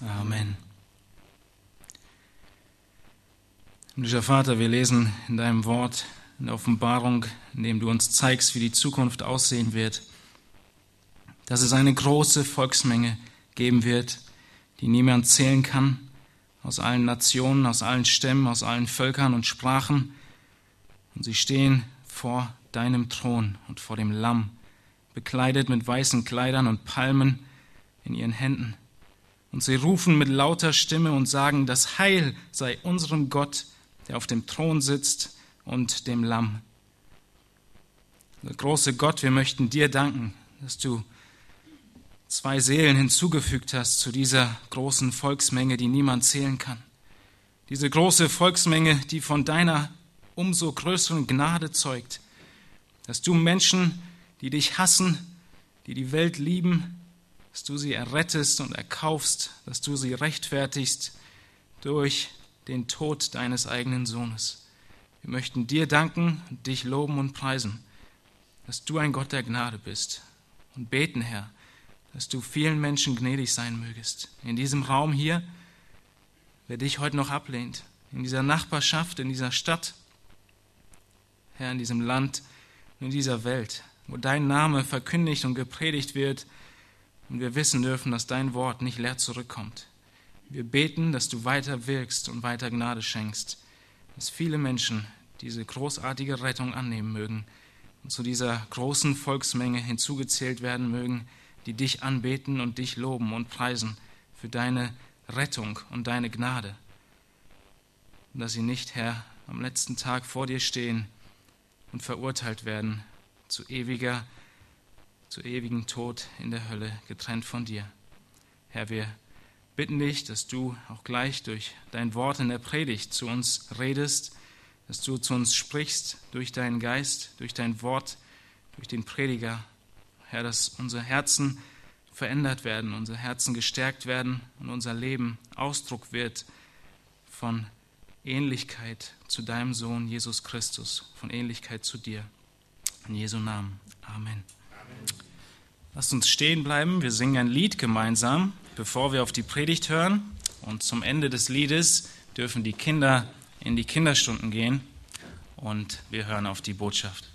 Amen. Himmlischer Vater, wir lesen in deinem Wort, in der Offenbarung, in dem du uns zeigst, wie die Zukunft aussehen wird, dass es eine große Volksmenge geben wird, die niemand zählen kann, aus allen Nationen, aus allen Stämmen, aus allen Völkern und Sprachen. Und sie stehen vor deinem Thron und vor dem Lamm, bekleidet mit weißen Kleidern und Palmen in ihren Händen. Und sie rufen mit lauter Stimme und sagen, das Heil sei unserem Gott, der auf dem Thron sitzt und dem Lamm. Der große Gott, wir möchten dir danken, dass du zwei Seelen hinzugefügt hast zu dieser großen Volksmenge, die niemand zählen kann. Diese große Volksmenge, die von deiner umso größeren Gnade zeugt, dass du Menschen, die dich hassen, die die Welt lieben, dass du sie errettest und erkaufst, dass du sie rechtfertigst durch den Tod deines eigenen Sohnes. Wir möchten dir danken dich loben und preisen, dass du ein Gott der Gnade bist und beten, Herr, dass du vielen Menschen gnädig sein mögest. In diesem Raum hier, wer dich heute noch ablehnt, in dieser Nachbarschaft, in dieser Stadt, Herr, in diesem Land, in dieser Welt, wo dein Name verkündigt und gepredigt wird und wir wissen dürfen, dass dein Wort nicht leer zurückkommt. Wir beten, dass du weiter wirkst und weiter Gnade schenkst, dass viele Menschen diese großartige Rettung annehmen mögen und zu dieser großen Volksmenge hinzugezählt werden mögen, die dich anbeten und dich loben und preisen für deine Rettung und deine Gnade. Und dass sie nicht, Herr, am letzten Tag vor dir stehen und verurteilt werden zu ewiger, zu ewigem Tod in der Hölle, getrennt von dir. Herr, wir bitten dich, dass du auch gleich durch dein Wort in der Predigt zu uns redest, dass du zu uns sprichst durch deinen Geist, durch dein Wort, durch den Prediger, Herr, dass unsere Herzen verändert werden, unsere Herzen gestärkt werden und unser Leben Ausdruck wird von Ähnlichkeit zu deinem Sohn Jesus Christus, von Ähnlichkeit zu dir. In Jesu Namen. Amen. Lasst uns stehen bleiben. Wir singen ein Lied gemeinsam, bevor wir auf die Predigt hören. Und zum Ende des Liedes dürfen die Kinder in die Kinderstunden gehen und wir hören auf die Botschaft.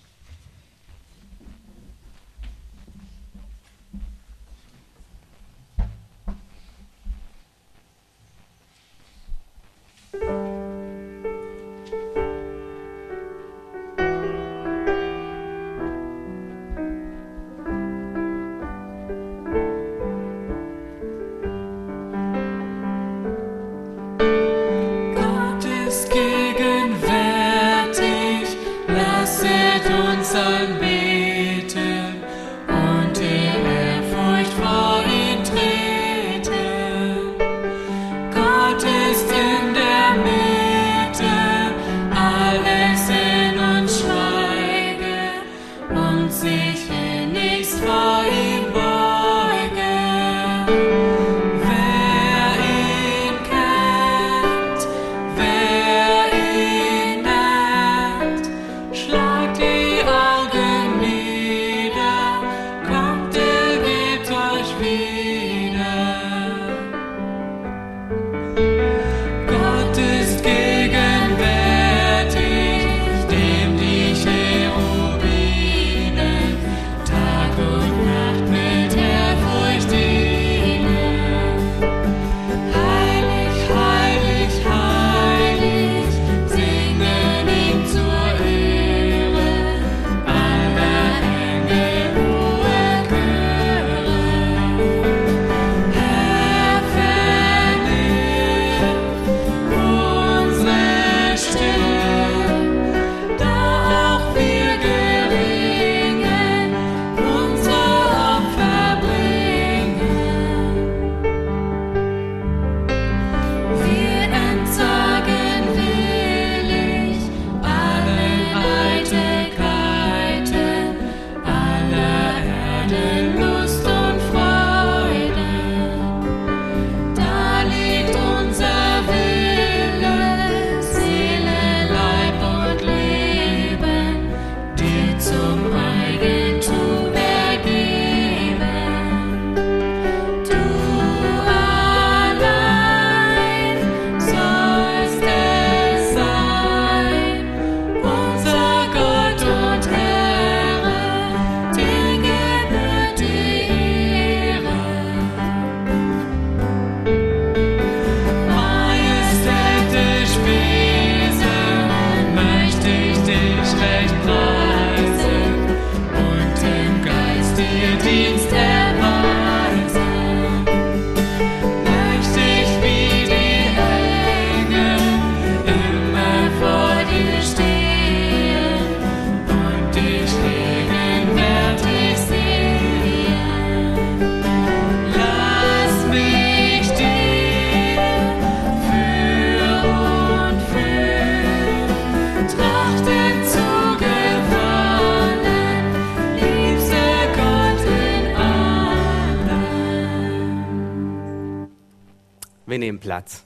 Platz.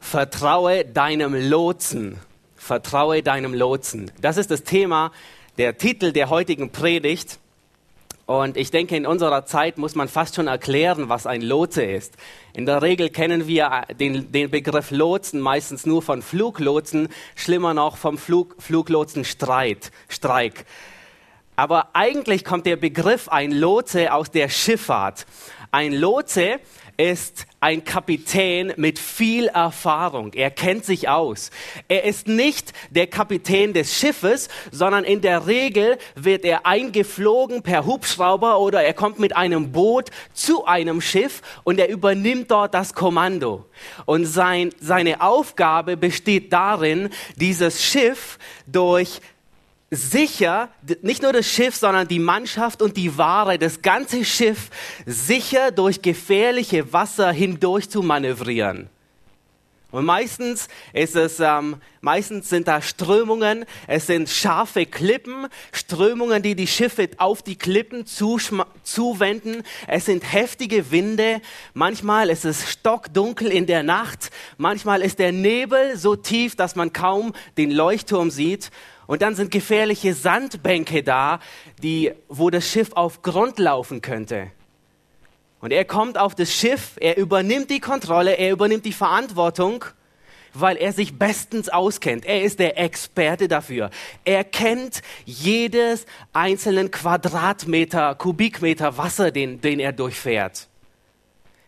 Vertraue deinem Lotsen. Vertraue deinem Lotsen. Das ist das Thema, der Titel der heutigen Predigt. Und ich denke, in unserer Zeit muss man fast schon erklären, was ein Lotse ist. In der Regel kennen wir den, den Begriff Lotsen meistens nur von Fluglotsen, schlimmer noch vom Flug, Fluglotsenstreit, Streik. Aber eigentlich kommt der Begriff ein Lotse aus der Schifffahrt. Ein Lotse ist ein Kapitän mit viel Erfahrung. Er kennt sich aus. Er ist nicht der Kapitän des Schiffes, sondern in der Regel wird er eingeflogen per Hubschrauber oder er kommt mit einem Boot zu einem Schiff und er übernimmt dort das Kommando. Und sein, seine Aufgabe besteht darin, dieses Schiff durch sicher, nicht nur das Schiff, sondern die Mannschaft und die Ware, das ganze Schiff sicher durch gefährliche Wasser hindurch zu manövrieren. Und meistens ist es, ähm, meistens sind da Strömungen, es sind scharfe Klippen, Strömungen, die die Schiffe auf die Klippen zuwenden. Es sind heftige Winde. Manchmal ist es stockdunkel in der Nacht. Manchmal ist der Nebel so tief, dass man kaum den Leuchtturm sieht. Und dann sind gefährliche Sandbänke da, die, wo das Schiff auf Grund laufen könnte. Und er kommt auf das Schiff, er übernimmt die Kontrolle, er übernimmt die Verantwortung, weil er sich bestens auskennt. Er ist der Experte dafür. Er kennt jedes einzelnen Quadratmeter, Kubikmeter Wasser, den, den er durchfährt.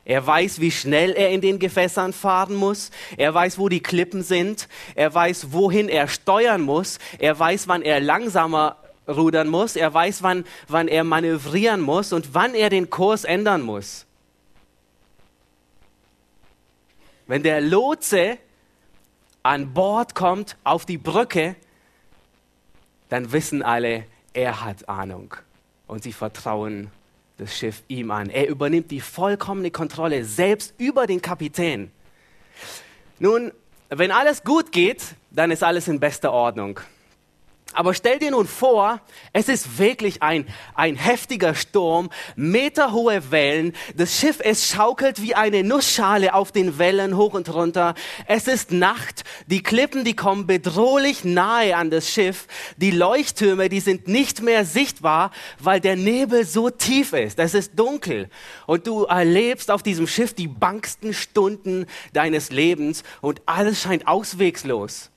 Er weiß, wie schnell er in den Gewässern fahren muss. Er weiß, wo die Klippen sind. Er weiß, wohin er steuern muss. Er weiß, wann er langsamer rudern muss. Er weiß, wann, wann er manövrieren muss und wann er den Kurs ändern muss. Wenn der Lotse an Bord kommt auf die Brücke, dann wissen alle, er hat Ahnung und sie vertrauen das Schiff ihm an. Er übernimmt die vollkommene Kontrolle selbst über den Kapitän. Nun, wenn alles gut geht, dann ist alles in bester Ordnung. Aber stell dir nun vor, es ist wirklich ein, ein heftiger Sturm, meterhohe Wellen, das Schiff, es schaukelt wie eine Nussschale auf den Wellen hoch und runter. Es ist Nacht, die Klippen, die kommen bedrohlich nahe an das Schiff, die Leuchttürme, die sind nicht mehr sichtbar, weil der Nebel so tief ist. Es ist dunkel und du erlebst auf diesem Schiff die bangsten Stunden deines Lebens und alles scheint auswegslos.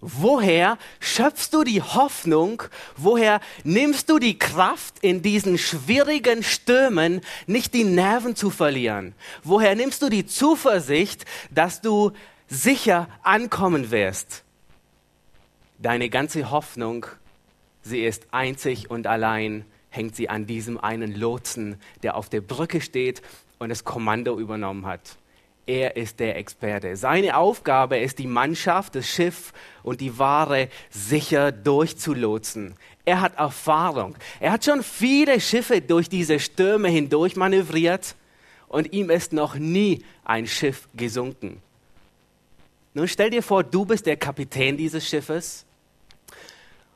Woher schöpfst du die Hoffnung? Woher nimmst du die Kraft in diesen schwierigen Stürmen, nicht die Nerven zu verlieren? Woher nimmst du die Zuversicht, dass du sicher ankommen wirst? Deine ganze Hoffnung, sie ist einzig und allein, hängt sie an diesem einen Lotsen, der auf der Brücke steht und das Kommando übernommen hat. Er ist der Experte. Seine Aufgabe ist, die Mannschaft, das Schiff und die Ware sicher durchzulotsen. Er hat Erfahrung. Er hat schon viele Schiffe durch diese Stürme hindurch manövriert und ihm ist noch nie ein Schiff gesunken. Nun stell dir vor, du bist der Kapitän dieses Schiffes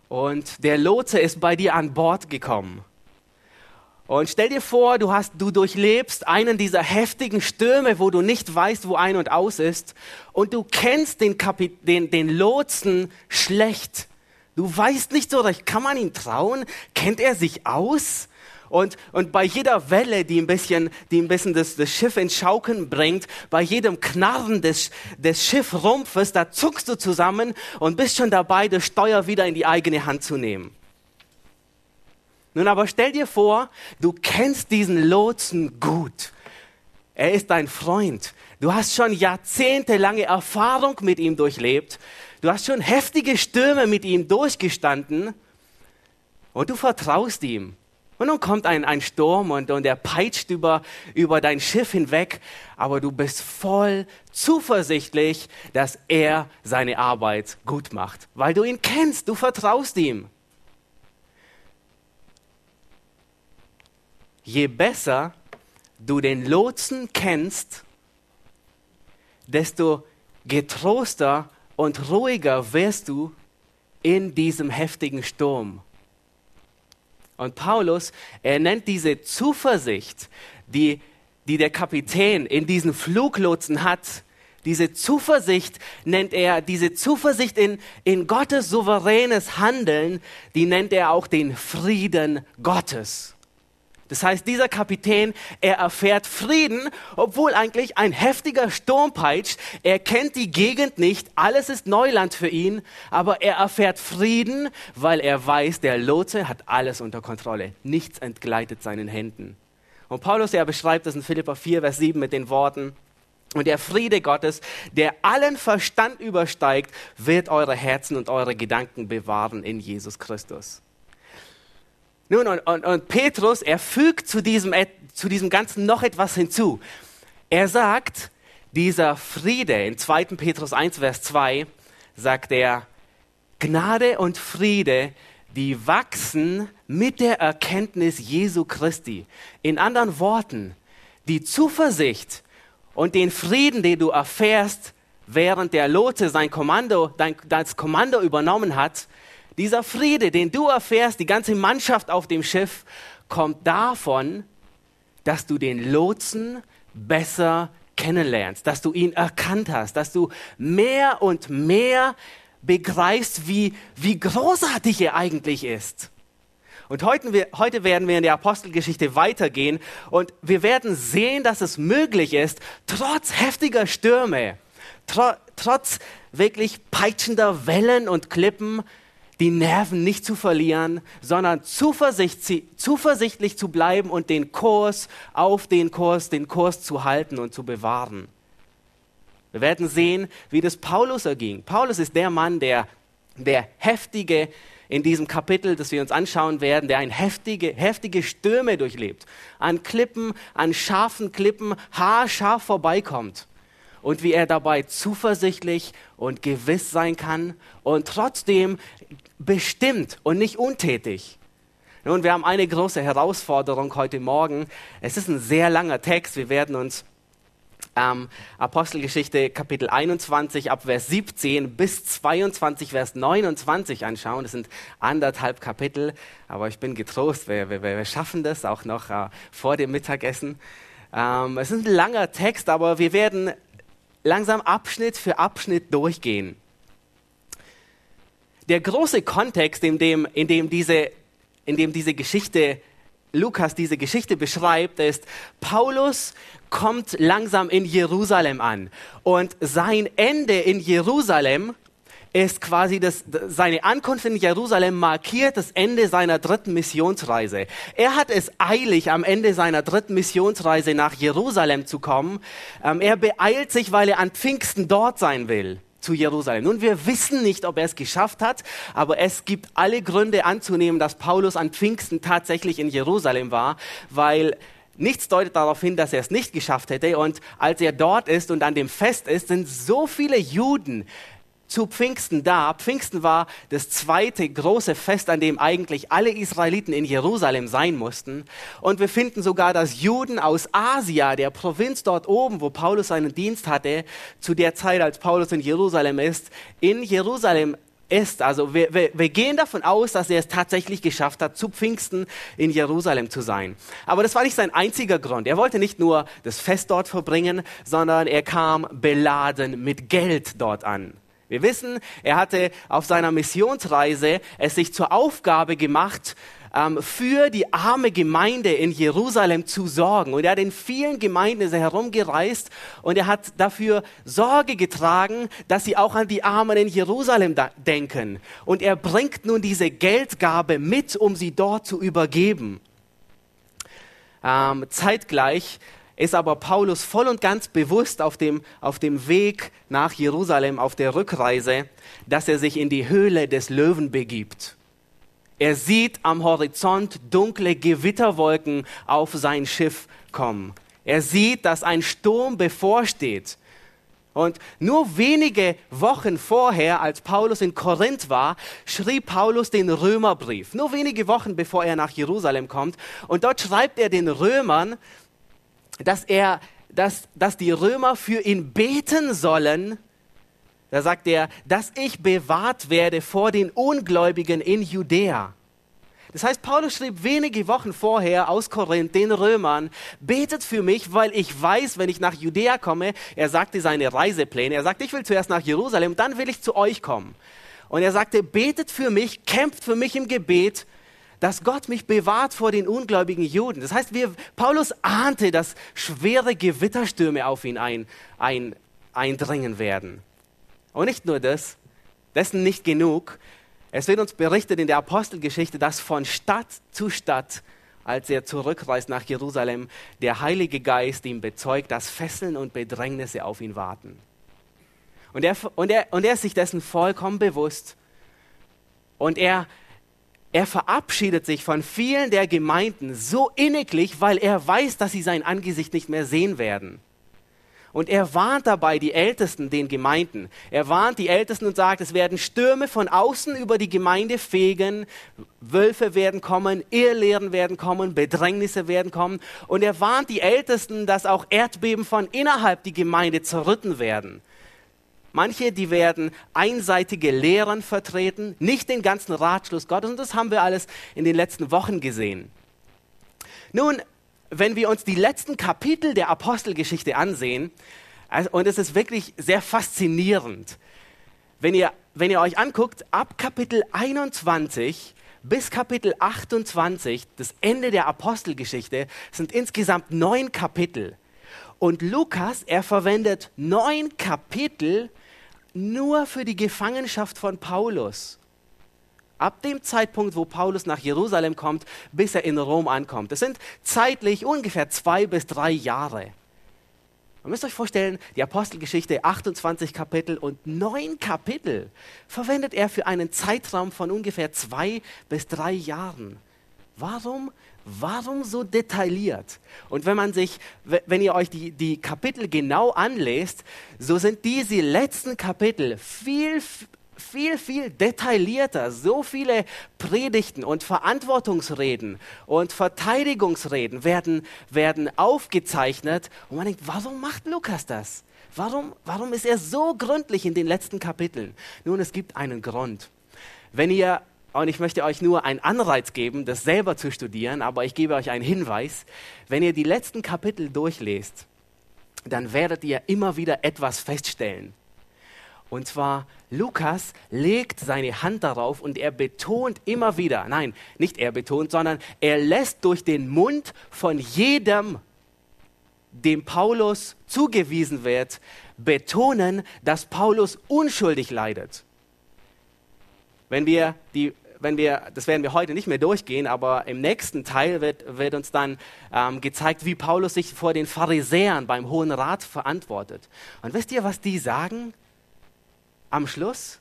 und der Lotse ist bei dir an Bord gekommen. Und stell dir vor, du, hast, du durchlebst einen dieser heftigen Stürme, wo du nicht weißt, wo ein und aus ist. Und du kennst den, Kapit den, den Lotsen schlecht. Du weißt nicht so recht, kann man ihm trauen? Kennt er sich aus? Und, und bei jeder Welle, die ein bisschen, die ein bisschen das, das Schiff ins Schaukeln bringt, bei jedem Knarren des, des Schiffrumpfes, da zuckst du zusammen und bist schon dabei, das Steuer wieder in die eigene Hand zu nehmen. Nun aber stell dir vor, du kennst diesen Lotsen gut. Er ist dein Freund. Du hast schon jahrzehntelange Erfahrung mit ihm durchlebt. Du hast schon heftige Stürme mit ihm durchgestanden. Und du vertraust ihm. Und nun kommt ein, ein Sturm und, und er peitscht über, über dein Schiff hinweg. Aber du bist voll zuversichtlich, dass er seine Arbeit gut macht. Weil du ihn kennst. Du vertraust ihm. Je besser du den Lotsen kennst, desto getroster und ruhiger wirst du, in diesem heftigen Sturm. Und Paulus, er nennt diese Zuversicht, die, die der Kapitän in diesen Fluglotsen hat, diese Zuversicht nennt er, diese Zuversicht in, in Gottes souveränes Handeln, die nennt er auch den Frieden Gottes. Das heißt, dieser Kapitän, er erfährt Frieden, obwohl eigentlich ein heftiger Sturm peitscht. Er kennt die Gegend nicht, alles ist Neuland für ihn, aber er erfährt Frieden, weil er weiß, der Lotse hat alles unter Kontrolle. Nichts entgleitet seinen Händen. Und Paulus, er beschreibt das in Philippa 4, Vers 7 mit den Worten, und der Friede Gottes, der allen Verstand übersteigt, wird eure Herzen und eure Gedanken bewahren in Jesus Christus. Nun, und, und, und Petrus, er fügt zu diesem, zu diesem Ganzen noch etwas hinzu. Er sagt, dieser Friede, in 2. Petrus 1, Vers 2, sagt er, Gnade und Friede, die wachsen mit der Erkenntnis Jesu Christi. In anderen Worten, die Zuversicht und den Frieden, den du erfährst, während der Lotse sein Kommando, dein, das Kommando übernommen hat, dieser Friede, den du erfährst, die ganze Mannschaft auf dem Schiff, kommt davon, dass du den Lotsen besser kennenlernst, dass du ihn erkannt hast, dass du mehr und mehr begreifst, wie, wie großartig er eigentlich ist. Und heute, heute werden wir in der Apostelgeschichte weitergehen und wir werden sehen, dass es möglich ist, trotz heftiger Stürme, tr trotz wirklich peitschender Wellen und Klippen, die Nerven nicht zu verlieren, sondern zuversicht, zuversichtlich zu bleiben und den Kurs auf den Kurs, den Kurs zu halten und zu bewahren. Wir werden sehen, wie das Paulus erging. Paulus ist der Mann, der, der heftige, in diesem Kapitel, das wir uns anschauen werden, der ein heftige, heftige Stürme durchlebt, an Klippen, an scharfen Klippen haarscharf vorbeikommt und wie er dabei zuversichtlich und gewiss sein kann und trotzdem bestimmt und nicht untätig. Nun, wir haben eine große Herausforderung heute Morgen. Es ist ein sehr langer Text. Wir werden uns ähm, Apostelgeschichte Kapitel 21 ab Vers 17 bis 22 Vers 29 anschauen. Das sind anderthalb Kapitel, aber ich bin getrost, wir, wir, wir schaffen das auch noch äh, vor dem Mittagessen. Ähm, es ist ein langer Text, aber wir werden langsam Abschnitt für Abschnitt durchgehen. Der große Kontext, in dem, in dem, diese, in dem diese Geschichte, Lukas diese Geschichte beschreibt, ist, Paulus kommt langsam in Jerusalem an. Und sein Ende in Jerusalem ist quasi das, seine Ankunft in Jerusalem markiert das Ende seiner dritten Missionsreise. Er hat es eilig, am Ende seiner dritten Missionsreise nach Jerusalem zu kommen. Ähm, er beeilt sich, weil er an Pfingsten dort sein will zu Jerusalem. Nun, wir wissen nicht, ob er es geschafft hat, aber es gibt alle Gründe anzunehmen, dass Paulus an Pfingsten tatsächlich in Jerusalem war, weil Nichts deutet darauf hin, dass er es nicht geschafft hätte. Und als er dort ist und an dem Fest ist, sind so viele Juden zu Pfingsten da. Pfingsten war das zweite große Fest, an dem eigentlich alle Israeliten in Jerusalem sein mussten. Und wir finden sogar, dass Juden aus Asia, der Provinz dort oben, wo Paulus seinen Dienst hatte, zu der Zeit, als Paulus in Jerusalem ist, in Jerusalem ist. Also wir, wir, wir gehen davon aus, dass er es tatsächlich geschafft hat, zu Pfingsten in Jerusalem zu sein. Aber das war nicht sein einziger Grund. Er wollte nicht nur das Fest dort verbringen, sondern er kam beladen mit Geld dort an. Wir wissen, er hatte auf seiner Missionsreise es sich zur Aufgabe gemacht, ähm, für die arme Gemeinde in Jerusalem zu sorgen. Und er hat in vielen Gemeinden ist er herumgereist und er hat dafür Sorge getragen, dass sie auch an die Armen in Jerusalem denken. Und er bringt nun diese Geldgabe mit, um sie dort zu übergeben. Ähm, zeitgleich ist aber Paulus voll und ganz bewusst auf dem, auf dem Weg nach Jerusalem, auf der Rückreise, dass er sich in die Höhle des Löwen begibt. Er sieht am Horizont dunkle Gewitterwolken auf sein Schiff kommen. Er sieht, dass ein Sturm bevorsteht. Und nur wenige Wochen vorher, als Paulus in Korinth war, schrieb Paulus den Römerbrief. Nur wenige Wochen bevor er nach Jerusalem kommt. Und dort schreibt er den Römern, dass er, dass, dass die Römer für ihn beten sollen, da sagt er, dass ich bewahrt werde vor den Ungläubigen in Judäa. Das heißt, Paulus schrieb wenige Wochen vorher aus Korinth den Römern, betet für mich, weil ich weiß, wenn ich nach Judäa komme, er sagte seine Reisepläne, er sagte, ich will zuerst nach Jerusalem, dann will ich zu euch kommen. Und er sagte, betet für mich, kämpft für mich im Gebet, dass Gott mich bewahrt vor den ungläubigen Juden. Das heißt, wir, Paulus ahnte, dass schwere Gewitterstürme auf ihn ein, ein, eindringen werden. Und nicht nur das, dessen nicht genug. Es wird uns berichtet in der Apostelgeschichte, dass von Stadt zu Stadt, als er zurückreist nach Jerusalem, der Heilige Geist ihm bezeugt, dass Fesseln und Bedrängnisse auf ihn warten. Und er, und er, und er ist sich dessen vollkommen bewusst. Und er, er verabschiedet sich von vielen der Gemeinden so inniglich, weil er weiß, dass sie sein Angesicht nicht mehr sehen werden. Und er warnt dabei die Ältesten, den Gemeinden. Er warnt die Ältesten und sagt, es werden Stürme von außen über die Gemeinde fegen, Wölfe werden kommen, Irrlehren werden kommen, Bedrängnisse werden kommen. Und er warnt die Ältesten, dass auch Erdbeben von innerhalb die Gemeinde zerrütten werden. Manche, die werden einseitige Lehren vertreten, nicht den ganzen Ratschluss Gottes. Und das haben wir alles in den letzten Wochen gesehen. Nun, wenn wir uns die letzten Kapitel der Apostelgeschichte ansehen, also, und es ist wirklich sehr faszinierend, wenn ihr, wenn ihr euch anguckt, ab Kapitel 21 bis Kapitel 28, das Ende der Apostelgeschichte, sind insgesamt neun Kapitel. Und Lukas, er verwendet neun Kapitel nur für die Gefangenschaft von Paulus. Ab dem Zeitpunkt, wo Paulus nach Jerusalem kommt, bis er in Rom ankommt. Das sind zeitlich ungefähr zwei bis drei Jahre. Ihr müsst euch vorstellen, die Apostelgeschichte 28 Kapitel und neun Kapitel verwendet er für einen Zeitraum von ungefähr zwei bis drei Jahren. Warum? Warum so detailliert? Und wenn man sich, wenn ihr euch die, die Kapitel genau anlest, so sind diese letzten Kapitel viel, viel, viel detaillierter. So viele Predigten und Verantwortungsreden und Verteidigungsreden werden, werden aufgezeichnet. Und man denkt, warum macht Lukas das? Warum, warum ist er so gründlich in den letzten Kapiteln? Nun, es gibt einen Grund. Wenn ihr, und ich möchte euch nur einen Anreiz geben, das selber zu studieren, aber ich gebe euch einen Hinweis, wenn ihr die letzten Kapitel durchlest, dann werdet ihr immer wieder etwas feststellen. Und zwar, Lukas legt seine Hand darauf und er betont immer wieder, nein, nicht er betont, sondern er lässt durch den Mund von jedem, dem Paulus zugewiesen wird, betonen, dass Paulus unschuldig leidet. Wenn wir die wenn wir, das werden wir heute nicht mehr durchgehen, aber im nächsten Teil wird, wird uns dann ähm, gezeigt, wie Paulus sich vor den Pharisäern beim Hohen Rat verantwortet. Und wisst ihr, was die sagen? am Schluss?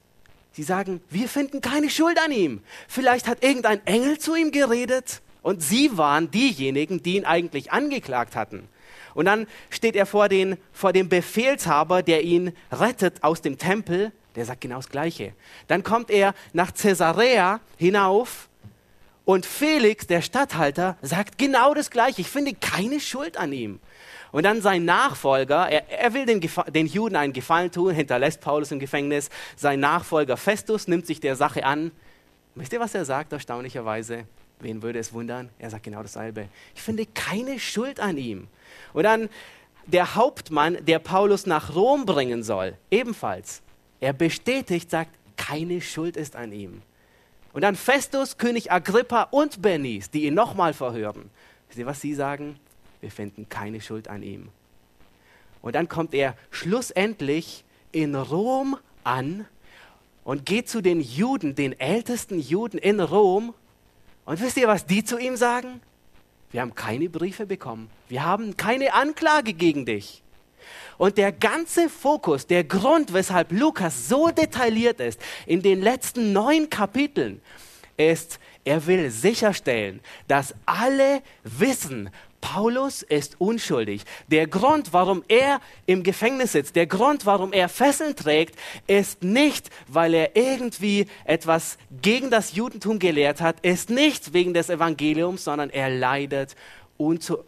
Sie sagen, wir finden keine Schuld an ihm. Vielleicht hat irgendein Engel zu ihm geredet und sie waren diejenigen, die ihn eigentlich angeklagt hatten. Und dann steht er vor, den, vor dem Befehlshaber, der ihn rettet aus dem Tempel, der sagt genau das Gleiche. Dann kommt er nach Caesarea hinauf und Felix, der Statthalter, sagt genau das Gleiche. Ich finde keine Schuld an ihm. Und dann sein Nachfolger, er, er will den, den, Juden einen Gefallen tun, hinterlässt Paulus im Gefängnis. Sein Nachfolger Festus nimmt sich der Sache an. Wisst ihr, was er sagt, erstaunlicherweise? Wen würde es wundern? Er sagt genau dasselbe. Ich finde keine Schuld an ihm. Und dann der Hauptmann, der Paulus nach Rom bringen soll, ebenfalls. Er bestätigt, sagt, keine Schuld ist an ihm. Und dann Festus, König Agrippa und Bernice, die ihn nochmal verhören. Wisst ihr, was sie sagen? wir finden keine Schuld an ihm. Und dann kommt er schlussendlich in Rom an und geht zu den Juden, den ältesten Juden in Rom. Und wisst ihr, was die zu ihm sagen? Wir haben keine Briefe bekommen. Wir haben keine Anklage gegen dich. Und der ganze Fokus, der Grund, weshalb Lukas so detailliert ist in den letzten neun Kapiteln, ist, er will sicherstellen, dass alle wissen, Paulus ist unschuldig. Der Grund, warum er im Gefängnis sitzt, der Grund, warum er Fesseln trägt, ist nicht, weil er irgendwie etwas gegen das Judentum gelehrt hat, ist nicht wegen des Evangeliums, sondern er leidet unzu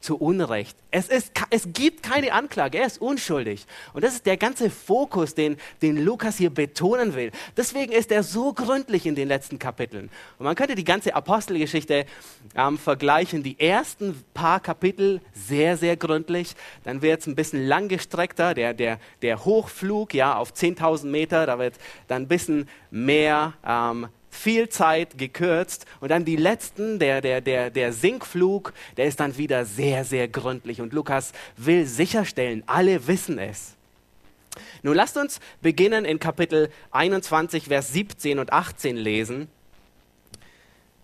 zu Unrecht. Es, ist, es gibt keine Anklage, er ist unschuldig. Und das ist der ganze Fokus, den, den Lukas hier betonen will. Deswegen ist er so gründlich in den letzten Kapiteln. Und man könnte die ganze Apostelgeschichte ähm, vergleichen. Die ersten paar Kapitel sehr, sehr gründlich. Dann wird es ein bisschen langgestreckter, der, der, der Hochflug ja, auf 10.000 Meter. Da wird dann ein bisschen mehr ähm, viel Zeit gekürzt und dann die letzten, der, der, der, der Sinkflug, der ist dann wieder sehr, sehr gründlich und Lukas will sicherstellen, alle wissen es. Nun lasst uns beginnen in Kapitel 21, Vers 17 und 18 lesen.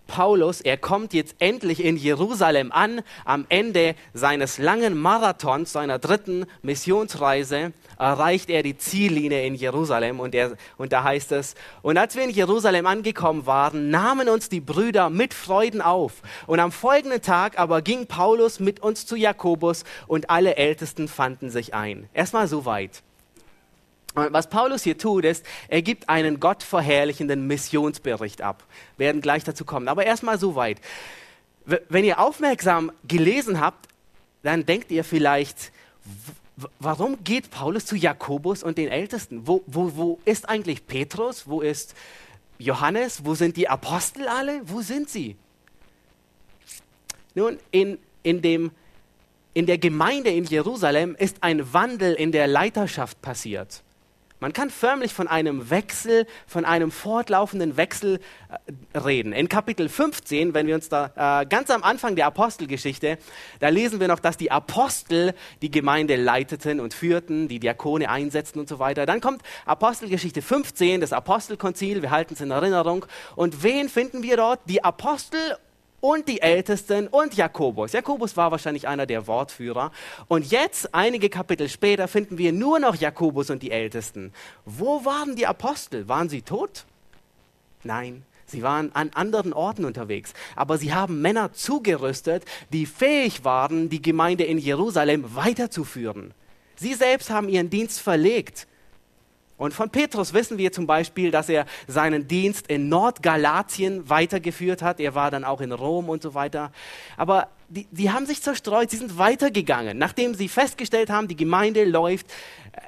Paulus, er kommt jetzt endlich in Jerusalem an, am Ende seines langen Marathons, seiner dritten Missionsreise, erreicht er die Ziellinie in Jerusalem und, er, und da heißt es, und als wir in Jerusalem angekommen waren, nahmen uns die Brüder mit Freuden auf. Und am folgenden Tag aber ging Paulus mit uns zu Jakobus und alle Ältesten fanden sich ein. Erstmal so weit. Was Paulus hier tut, ist, er gibt einen gottverherrlichenden Missionsbericht ab. Wir werden gleich dazu kommen. Aber erstmal so weit. Wenn ihr aufmerksam gelesen habt, dann denkt ihr vielleicht, warum geht Paulus zu Jakobus und den Ältesten? Wo, wo, wo ist eigentlich Petrus? Wo ist Johannes? Wo sind die Apostel alle? Wo sind sie? Nun, in, in, dem, in der Gemeinde in Jerusalem ist ein Wandel in der Leiterschaft passiert. Man kann förmlich von einem Wechsel, von einem fortlaufenden Wechsel äh, reden. In Kapitel 15, wenn wir uns da äh, ganz am Anfang der Apostelgeschichte, da lesen wir noch, dass die Apostel die Gemeinde leiteten und führten, die Diakone einsetzten und so weiter. Dann kommt Apostelgeschichte 15, das Apostelkonzil, wir halten es in Erinnerung. Und wen finden wir dort? Die Apostel und die Ältesten und Jakobus. Jakobus war wahrscheinlich einer der Wortführer. Und jetzt, einige Kapitel später, finden wir nur noch Jakobus und die Ältesten. Wo waren die Apostel? Waren sie tot? Nein. Sie waren an anderen Orten unterwegs, aber sie haben Männer zugerüstet, die fähig waren, die Gemeinde in Jerusalem weiterzuführen. Sie selbst haben ihren Dienst verlegt und von Petrus wissen wir zum Beispiel, dass er seinen Dienst in Nordgalatien weitergeführt hat. Er war dann auch in Rom und so weiter. Aber die, die haben sich zerstreut, sie sind weitergegangen. Nachdem sie festgestellt haben, die Gemeinde läuft,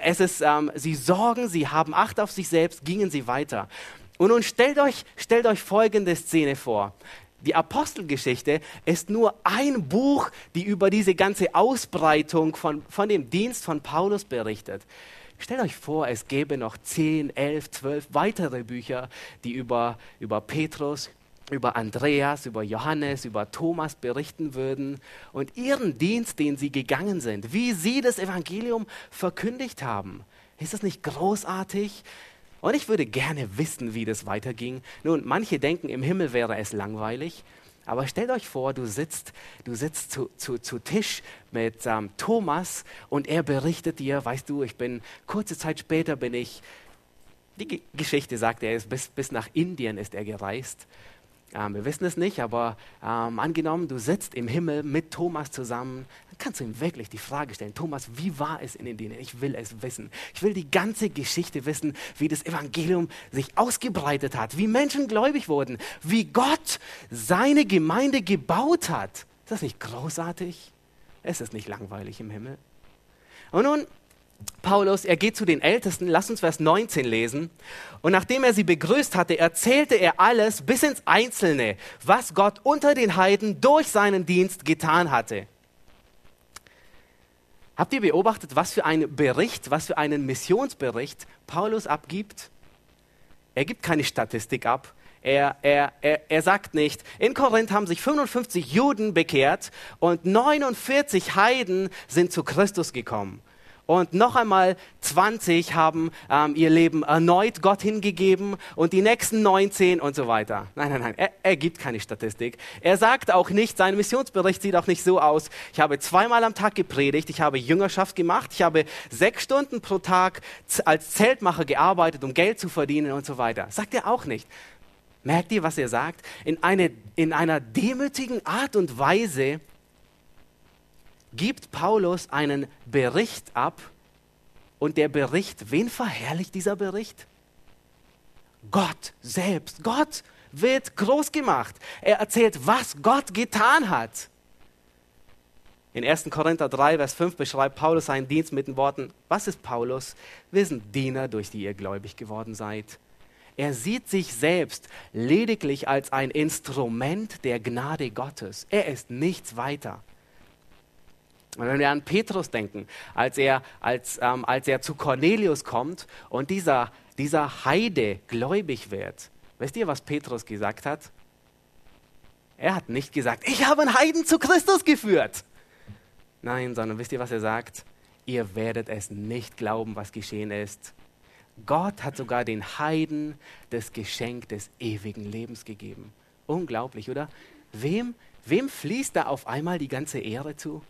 es ist, ähm, sie sorgen, sie haben Acht auf sich selbst, gingen sie weiter. Und nun stellt euch, stellt euch folgende Szene vor. Die Apostelgeschichte ist nur ein Buch, die über diese ganze Ausbreitung von, von dem Dienst von Paulus berichtet. Stellt euch vor, es gäbe noch 10, 11, 12 weitere Bücher, die über, über Petrus, über Andreas, über Johannes, über Thomas berichten würden und ihren Dienst, den sie gegangen sind, wie sie das Evangelium verkündigt haben. Ist das nicht großartig? Und ich würde gerne wissen, wie das weiterging. Nun, manche denken, im Himmel wäre es langweilig. Aber stellt euch vor, du sitzt, du sitzt zu, zu, zu Tisch mit ähm, Thomas und er berichtet dir, weißt du, ich bin, kurze Zeit später bin ich, die Geschichte sagt, er ist bis, bis nach Indien ist er gereist. Ähm, wir wissen es nicht, aber ähm, angenommen, du sitzt im Himmel mit Thomas zusammen, kannst du ihm wirklich die Frage stellen, Thomas, wie war es in Indien? Ich will es wissen. Ich will die ganze Geschichte wissen, wie das Evangelium sich ausgebreitet hat, wie Menschen gläubig wurden, wie Gott seine Gemeinde gebaut hat. Ist das nicht großartig? Es ist nicht langweilig im Himmel. Und nun Paulus, er geht zu den Ältesten, lass uns Vers 19 lesen. Und nachdem er sie begrüßt hatte, erzählte er alles bis ins Einzelne, was Gott unter den Heiden durch seinen Dienst getan hatte. Habt ihr beobachtet, was für einen Bericht, was für einen Missionsbericht Paulus abgibt? Er gibt keine Statistik ab. Er, er, er, er sagt nicht, in Korinth haben sich 55 Juden bekehrt und 49 Heiden sind zu Christus gekommen und noch einmal 20 haben ähm, ihr Leben erneut Gott hingegeben und die nächsten 19 und so weiter. Nein, nein, nein, er, er gibt keine Statistik. Er sagt auch nicht, sein Missionsbericht sieht auch nicht so aus, ich habe zweimal am Tag gepredigt, ich habe Jüngerschaft gemacht, ich habe sechs Stunden pro Tag als Zeltmacher gearbeitet, um Geld zu verdienen und so weiter. Sagt er auch nicht. Merkt ihr, was er sagt? In, eine, in einer demütigen Art und Weise gibt Paulus einen Bericht ab und der Bericht, wen verherrlicht dieser Bericht? Gott selbst. Gott wird groß gemacht. Er erzählt, was Gott getan hat. In 1. Korinther 3, Vers 5 beschreibt Paulus seinen Dienst mit den Worten, was ist Paulus? Wir sind Diener, durch die ihr gläubig geworden seid. Er sieht sich selbst lediglich als ein Instrument der Gnade Gottes. Er ist nichts weiter. Wenn wir an Petrus denken, als er, als, ähm, als er zu Cornelius kommt und dieser, dieser Heide gläubig wird, wisst ihr, was Petrus gesagt hat? Er hat nicht gesagt, ich habe einen Heiden zu Christus geführt. Nein, sondern wisst ihr, was er sagt? Ihr werdet es nicht glauben, was geschehen ist. Gott hat sogar den Heiden das Geschenk des ewigen Lebens gegeben. Unglaublich, oder? Wem, wem fließt da auf einmal die ganze Ehre zu?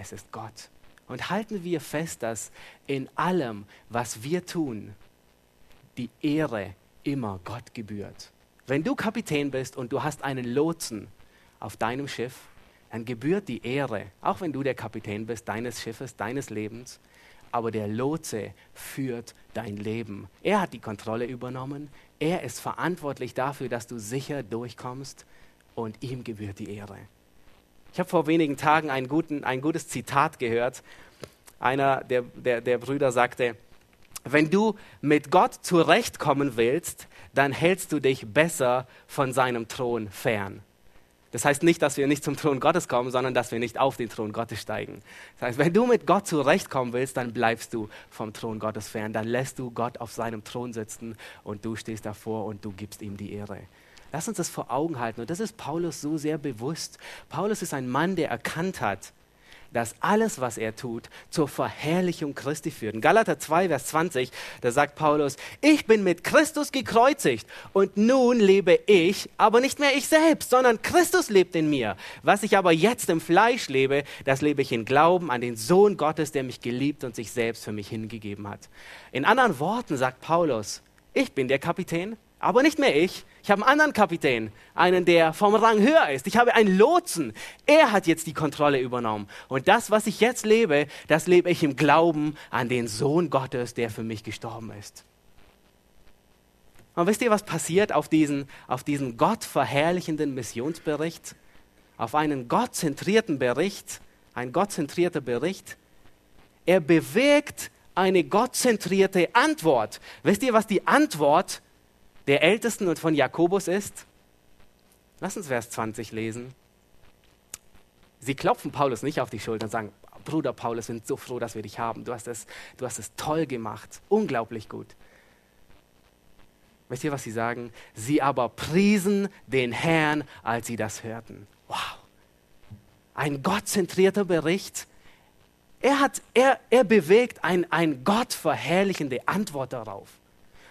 Es ist Gott. Und halten wir fest, dass in allem, was wir tun, die Ehre immer Gott gebührt. Wenn du Kapitän bist und du hast einen Lotsen auf deinem Schiff, dann gebührt die Ehre, auch wenn du der Kapitän bist deines Schiffes, deines Lebens, aber der Lotse führt dein Leben. Er hat die Kontrolle übernommen, er ist verantwortlich dafür, dass du sicher durchkommst und ihm gebührt die Ehre. Ich habe vor wenigen Tagen ein, guten, ein gutes Zitat gehört. Einer der, der, der Brüder sagte, wenn du mit Gott zurechtkommen willst, dann hältst du dich besser von seinem Thron fern. Das heißt nicht, dass wir nicht zum Thron Gottes kommen, sondern dass wir nicht auf den Thron Gottes steigen. Das heißt, wenn du mit Gott zurechtkommen willst, dann bleibst du vom Thron Gottes fern. Dann lässt du Gott auf seinem Thron sitzen und du stehst davor und du gibst ihm die Ehre. Lass uns das vor Augen halten. Und das ist Paulus so sehr bewusst. Paulus ist ein Mann, der erkannt hat, dass alles, was er tut, zur Verherrlichung Christi führt. In Galater 2, Vers 20, da sagt Paulus, ich bin mit Christus gekreuzigt und nun lebe ich, aber nicht mehr ich selbst, sondern Christus lebt in mir. Was ich aber jetzt im Fleisch lebe, das lebe ich in Glauben an den Sohn Gottes, der mich geliebt und sich selbst für mich hingegeben hat. In anderen Worten sagt Paulus, ich bin der Kapitän, aber nicht mehr ich. Ich habe einen anderen Kapitän, einen, der vom Rang höher ist. Ich habe einen Lotsen. Er hat jetzt die Kontrolle übernommen. Und das, was ich jetzt lebe, das lebe ich im Glauben an den Sohn Gottes, der für mich gestorben ist. Und wisst ihr, was passiert auf diesen, auf diesen gottverherrlichenden Missionsbericht? Auf einen gottzentrierten Bericht, ein gottzentrierter Bericht. Er bewirkt eine gottzentrierte Antwort. Wisst ihr, was die Antwort ist? Der Ältesten und von Jakobus ist? Lass uns Vers 20 lesen. Sie klopfen Paulus nicht auf die Schulter und sagen, Bruder Paulus, wir sind so froh, dass wir dich haben. Du hast es, du hast es toll gemacht, unglaublich gut. Wisst ihr, was sie sagen? Sie aber priesen den Herrn, als sie das hörten. Wow. Ein gottzentrierter Bericht. Er, hat, er, er bewegt ein, ein gottverherrlichende Antwort darauf.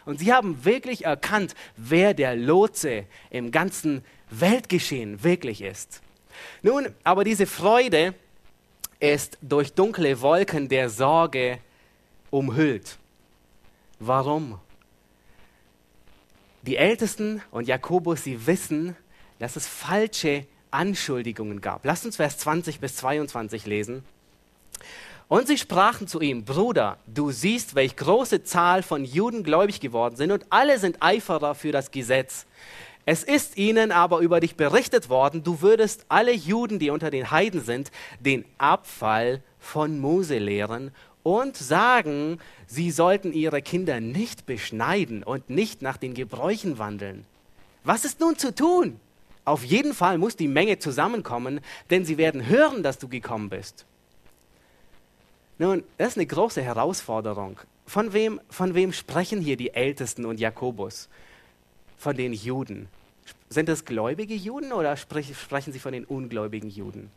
Und sie haben wirklich erkannt, wer der Lotse im ganzen Weltgeschehen wirklich ist. Nun, aber diese Freude ist durch dunkle Wolken der Sorge umhüllt. Warum? Die Ältesten und Jakobus, sie wissen, dass es falsche Anschuldigungen gab. Lasst uns Vers 20 bis 22 lesen. Und sie sprachen zu ihm, Bruder, du siehst, welch große Zahl von Juden gläubig geworden sind und alle sind Eiferer für das Gesetz. Es ist ihnen aber über dich berichtet worden, du würdest alle Juden, die unter den Heiden sind, den Abfall von Mose lehren und sagen, sie sollten ihre Kinder nicht beschneiden und nicht nach den Gebräuchen wandeln. Was ist nun zu tun? Auf jeden Fall muss die Menge zusammenkommen, denn sie werden hören, dass du gekommen bist. Nun, das ist eine große Herausforderung. Von wem, von wem sprechen hier die Ältesten und Jakobus? Von den Juden. Sind das gläubige Juden oder sprechen sie von den ungläubigen Juden?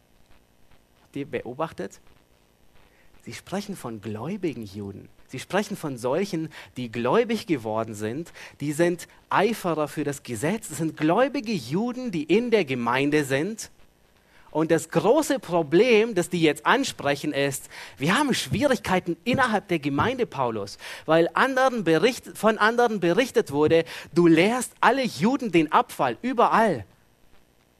Habt ihr beobachtet? Sie sprechen von gläubigen Juden. Sie sprechen von solchen, die gläubig geworden sind, die sind Eiferer für das Gesetz. Das sind gläubige Juden, die in der Gemeinde sind und das große Problem, das die jetzt ansprechen, ist, wir haben Schwierigkeiten innerhalb der Gemeinde, Paulus, weil anderen bericht, von anderen berichtet wurde, du lehrst alle Juden den Abfall, überall.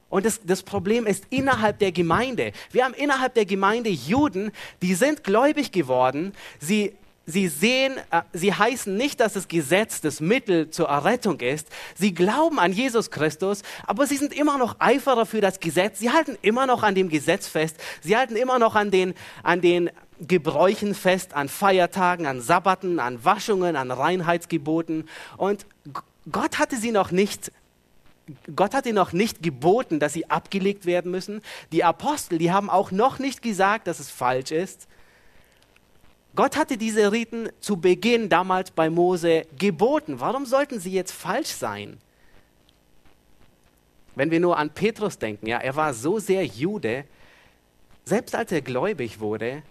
Und das, das Problem ist innerhalb der Gemeinde. Wir haben innerhalb der Gemeinde Juden, die sind gläubig geworden, sie sie sehen, äh, sie heißen nicht, dass das Gesetz das Mittel zur Errettung ist. Sie glauben an Jesus Christus, aber sie sind immer noch Eiferer für das Gesetz. Sie halten immer noch an dem Gesetz fest. Sie halten immer noch an den, an den Gebräuchen fest, an Feiertagen, an Sabbaten, an Waschungen, an Reinheitsgeboten. Und Gott hatte sie noch nicht Gott hat ihnen noch nicht geboten, dass sie abgelegt werden müssen. Die Apostel, die haben auch noch nicht gesagt, dass es falsch ist. Gott hatte diese Riten zu Beginn damals bei Mose geboten. Warum sollten sie jetzt falsch sein? Wenn wir nur an Petrus denken, ja, er war so sehr Jude, selbst als er gläubig wurde,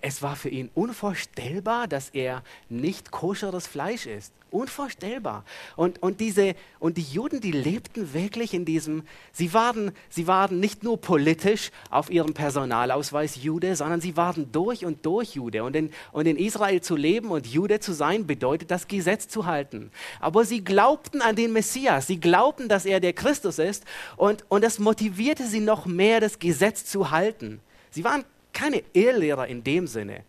es war für ihn unvorstellbar, dass er nicht koscheres Fleisch isst. Unvorstellbar. Und, und, diese, und die Juden, die lebten wirklich in diesem, sie waren, sie waren nicht nur politisch auf ihrem Personalausweis Jude, sondern sie waren durch und durch Jude. Und in, und in Israel zu leben und Jude zu sein, bedeutet das Gesetz zu halten. Aber sie glaubten an den Messias, sie glaubten, dass er der Christus ist und, und das motivierte sie noch mehr, das Gesetz zu halten. Sie waren keine Irrlehrer in dem Sinne.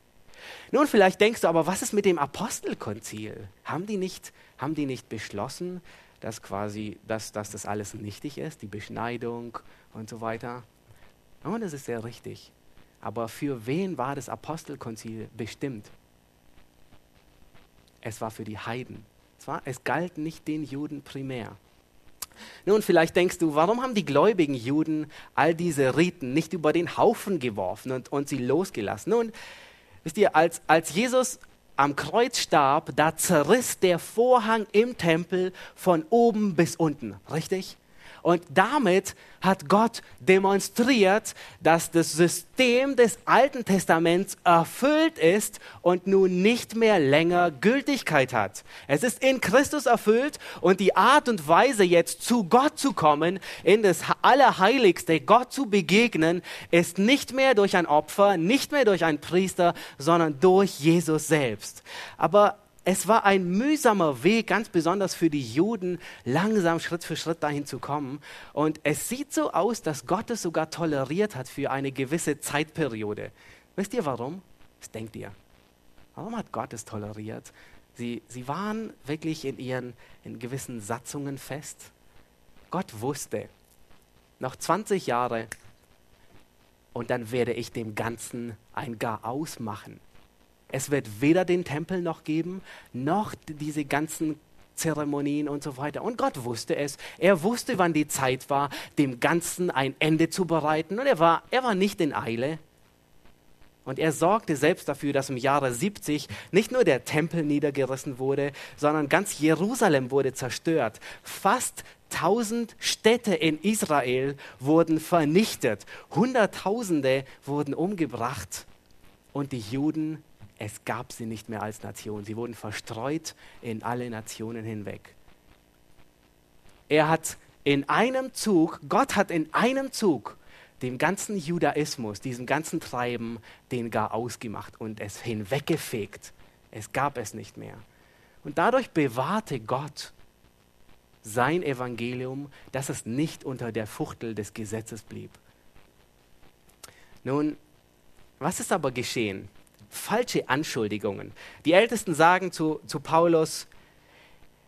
Nun, vielleicht denkst du aber, was ist mit dem Apostelkonzil? Haben die nicht, haben die nicht beschlossen, dass quasi, dass, dass das alles nichtig ist, die Beschneidung und so weiter? Und das ist sehr richtig. Aber für wen war das Apostelkonzil bestimmt? Es war für die Heiden. Es, war, es galt nicht den Juden primär. Nun, vielleicht denkst du, warum haben die gläubigen Juden all diese Riten nicht über den Haufen geworfen und, und sie losgelassen? Nun, wisst ihr, als, als Jesus am Kreuz starb, da zerriss der Vorhang im Tempel von oben bis unten, richtig? Und damit hat Gott demonstriert, dass das System des Alten Testaments erfüllt ist und nun nicht mehr länger Gültigkeit hat. Es ist in Christus erfüllt und die Art und Weise jetzt zu Gott zu kommen, in das Allerheiligste, Gott zu begegnen, ist nicht mehr durch ein Opfer, nicht mehr durch einen Priester, sondern durch Jesus selbst. Aber es war ein mühsamer Weg, ganz besonders für die Juden, langsam Schritt für Schritt dahin zu kommen. Und es sieht so aus, dass Gott es sogar toleriert hat für eine gewisse Zeitperiode. Wisst ihr warum? Was denkt ihr? Warum hat Gott es toleriert? Sie, sie waren wirklich in ihren in gewissen Satzungen fest. Gott wusste, noch 20 Jahre und dann werde ich dem Ganzen ein Gar ausmachen. Es wird weder den Tempel noch geben, noch diese ganzen Zeremonien und so weiter. Und Gott wusste es. Er wusste, wann die Zeit war, dem Ganzen ein Ende zu bereiten. Und er war, er war nicht in Eile. Und er sorgte selbst dafür, dass im Jahre 70 nicht nur der Tempel niedergerissen wurde, sondern ganz Jerusalem wurde zerstört. Fast tausend Städte in Israel wurden vernichtet. Hunderttausende wurden umgebracht. Und die Juden es gab sie nicht mehr als Nation. Sie wurden verstreut in alle Nationen hinweg. Er hat in einem Zug, Gott hat in einem Zug dem ganzen Judaismus, diesem ganzen Treiben, den gar ausgemacht und es hinweggefegt. Es gab es nicht mehr. Und dadurch bewahrte Gott sein Evangelium, dass es nicht unter der Fuchtel des Gesetzes blieb. Nun, was ist aber geschehen? Falsche Anschuldigungen. Die Ältesten sagen zu, zu Paulus,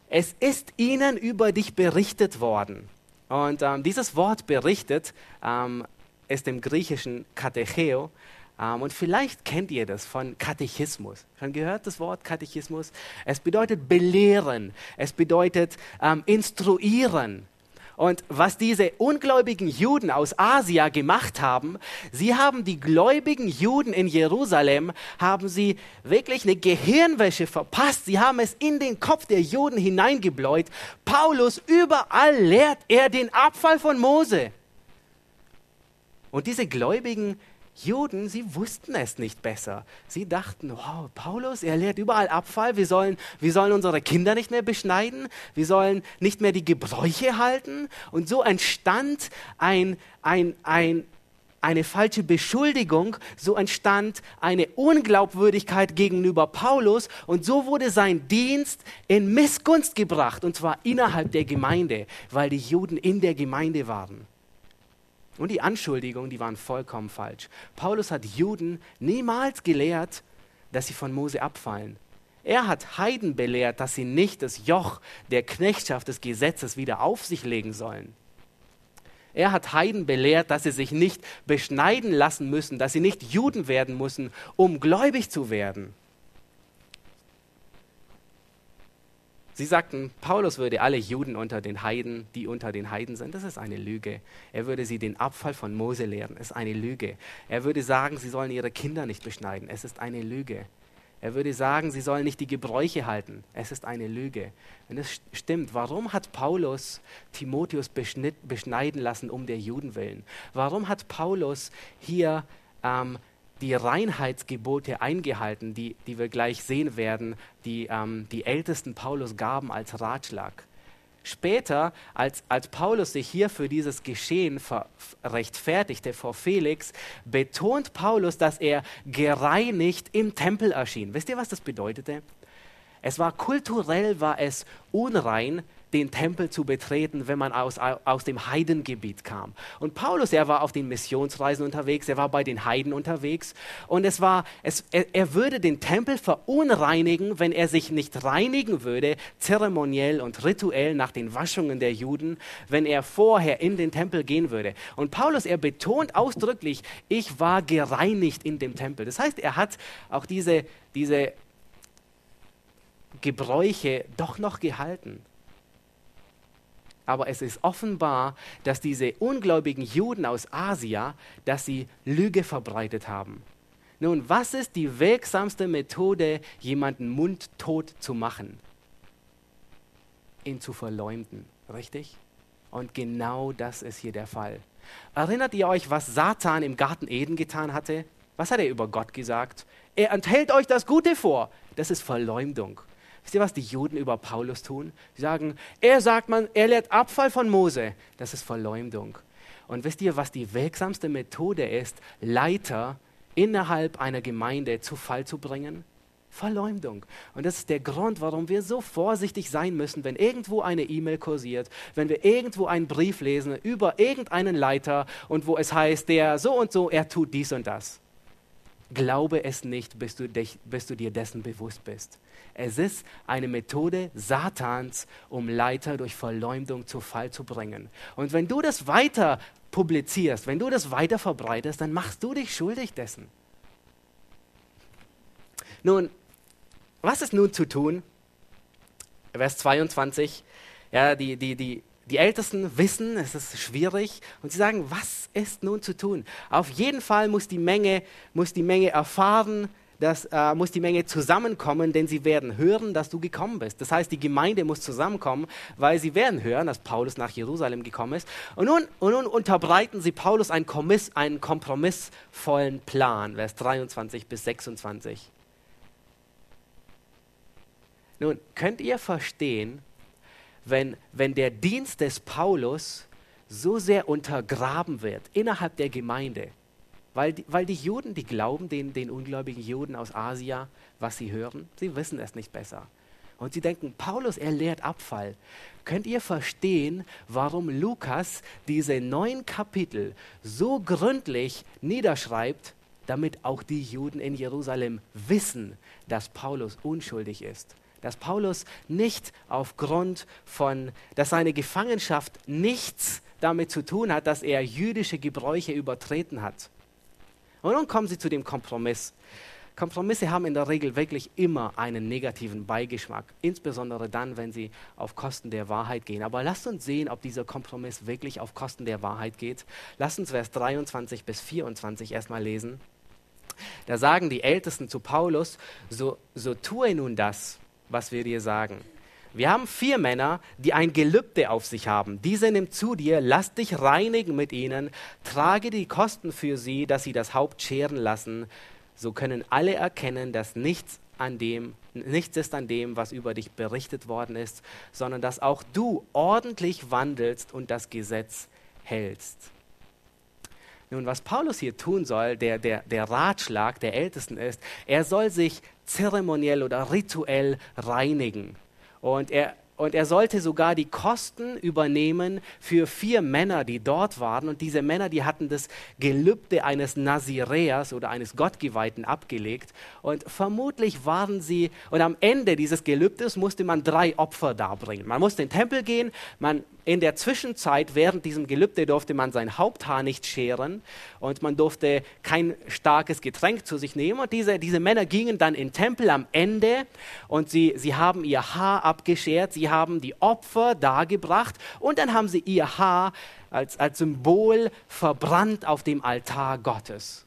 es ist ihnen über dich berichtet worden. Und ähm, dieses Wort berichtet ähm, ist im Griechischen Katecheo. Ähm, und vielleicht kennt ihr das von Katechismus. Schon gehört das Wort Katechismus? Es bedeutet belehren, es bedeutet ähm, instruieren. Und was diese ungläubigen Juden aus Asia gemacht haben, sie haben die gläubigen Juden in Jerusalem, haben sie wirklich eine Gehirnwäsche verpasst. Sie haben es in den Kopf der Juden hineingebläut. Paulus, überall lehrt er den Abfall von Mose. Und diese gläubigen Juden, sie wussten es nicht besser. Sie dachten, wow, Paulus, er lehrt überall Abfall, wir sollen, wir sollen unsere Kinder nicht mehr beschneiden, wir sollen nicht mehr die Gebräuche halten. Und so entstand ein, ein, ein, eine falsche Beschuldigung, so entstand eine Unglaubwürdigkeit gegenüber Paulus und so wurde sein Dienst in Missgunst gebracht, und zwar innerhalb der Gemeinde, weil die Juden in der Gemeinde waren. Und die Anschuldigungen, die waren vollkommen falsch. Paulus hat Juden niemals gelehrt, dass sie von Mose abfallen. Er hat Heiden belehrt, dass sie nicht das Joch der Knechtschaft des Gesetzes wieder auf sich legen sollen. Er hat Heiden belehrt, dass sie sich nicht beschneiden lassen müssen, dass sie nicht Juden werden müssen, um gläubig zu werden. Sie sagten, Paulus würde alle Juden unter den Heiden, die unter den Heiden sind, das ist eine Lüge. Er würde sie den Abfall von Mose lehren, das ist eine Lüge. Er würde sagen, sie sollen ihre Kinder nicht beschneiden, es ist eine Lüge. Er würde sagen, sie sollen nicht die Gebräuche halten, es ist eine Lüge. Wenn es stimmt, warum hat Paulus Timotheus beschneiden lassen um der Juden willen? Warum hat Paulus hier ähm, die Reinheitsgebote eingehalten, die, die wir gleich sehen werden, die ähm, die Ältesten Paulus gaben als Ratschlag. Später, als, als Paulus sich hier für dieses Geschehen rechtfertigte vor Felix, betont Paulus, dass er gereinigt im Tempel erschien. Wisst ihr, was das bedeutete? Es war kulturell, war es unrein, den Tempel zu betreten, wenn man aus, aus dem Heidengebiet kam. Und Paulus, er war auf den Missionsreisen unterwegs, er war bei den Heiden unterwegs und es war, es, er, er würde den Tempel verunreinigen, wenn er sich nicht reinigen würde, zeremoniell und rituell nach den Waschungen der Juden, wenn er vorher in den Tempel gehen würde. Und Paulus, er betont ausdrücklich, ich war gereinigt in dem Tempel. Das heißt, er hat auch diese, diese Gebräuche doch noch gehalten. Aber es ist offenbar, dass diese ungläubigen Juden aus Asia, dass sie Lüge verbreitet haben. Nun, was ist die wirksamste Methode, jemanden mundtot zu machen? Ihn zu verleumden, richtig? Und genau das ist hier der Fall. Erinnert ihr euch, was Satan im Garten Eden getan hatte? Was hat er über Gott gesagt? Er enthält euch das Gute vor. Das ist Verleumdung. Wisst ihr, was die Juden über Paulus tun? Sie sagen, er sagt man, er lehrt Abfall von Mose. Das ist Verleumdung. Und wisst ihr, was die wirksamste Methode ist, Leiter innerhalb einer Gemeinde zu Fall zu bringen? Verleumdung. Und das ist der Grund, warum wir so vorsichtig sein müssen, wenn irgendwo eine E-Mail kursiert, wenn wir irgendwo einen Brief lesen über irgendeinen Leiter und wo es heißt, der so und so, er tut dies und das. Glaube es nicht, bis du, dich, bis du dir dessen bewusst bist. Es ist eine Methode Satans, um Leiter durch Verleumdung zu Fall zu bringen. Und wenn du das weiter publizierst, wenn du das weiter verbreitest, dann machst du dich schuldig dessen. Nun, was ist nun zu tun? Vers 22, ja, die, die, die, die Ältesten wissen, es ist schwierig und sie sagen, was ist nun zu tun? Auf jeden Fall muss die Menge, muss die Menge erfahren, dass, äh, muss die Menge zusammenkommen, denn sie werden hören, dass du gekommen bist. Das heißt, die Gemeinde muss zusammenkommen, weil sie werden hören, dass Paulus nach Jerusalem gekommen ist. Und nun, und nun unterbreiten sie Paulus einen, Kommiss, einen kompromissvollen Plan, Vers 23 bis 26. Nun, könnt ihr verstehen, wenn, wenn der Dienst des Paulus so sehr untergraben wird innerhalb der Gemeinde, weil die, weil die Juden, die glauben den, den ungläubigen Juden aus Asia, was sie hören, sie wissen es nicht besser. Und sie denken, Paulus, er lehrt Abfall. Könnt ihr verstehen, warum Lukas diese neun Kapitel so gründlich niederschreibt, damit auch die Juden in Jerusalem wissen, dass Paulus unschuldig ist? Dass Paulus nicht aufgrund von, dass seine Gefangenschaft nichts damit zu tun hat, dass er jüdische Gebräuche übertreten hat. Und nun kommen sie zu dem Kompromiss. Kompromisse haben in der Regel wirklich immer einen negativen Beigeschmack, insbesondere dann, wenn sie auf Kosten der Wahrheit gehen. Aber lasst uns sehen, ob dieser Kompromiss wirklich auf Kosten der Wahrheit geht. Lasst uns Vers 23 bis 24 erstmal lesen. Da sagen die Ältesten zu Paulus, so, so tue nun das, was wir dir sagen. Wir haben vier Männer, die ein Gelübde auf sich haben. Diese nimm zu dir, lass dich reinigen mit ihnen, trage die Kosten für sie, dass sie das Haupt scheren lassen. So können alle erkennen, dass nichts an dem, nichts ist an dem, was über dich berichtet worden ist, sondern dass auch du ordentlich wandelst und das Gesetz hältst. Nun, was Paulus hier tun soll, der, der, der Ratschlag der Ältesten ist, er soll sich zeremoniell oder rituell reinigen. Und er, und er sollte sogar die Kosten übernehmen für vier Männer, die dort waren. Und diese Männer, die hatten das Gelübde eines Naziräers oder eines Gottgeweihten abgelegt. Und vermutlich waren sie, und am Ende dieses Gelübdes musste man drei Opfer darbringen. Man musste in den Tempel gehen, man, in der Zwischenzeit, während diesem Gelübde, durfte man sein Haupthaar nicht scheren und man durfte kein starkes Getränk zu sich nehmen. Und diese, diese Männer gingen dann in den Tempel am Ende und sie, sie haben ihr Haar abgeschert, sie haben die Opfer dargebracht und dann haben sie ihr Haar als, als Symbol verbrannt auf dem Altar Gottes.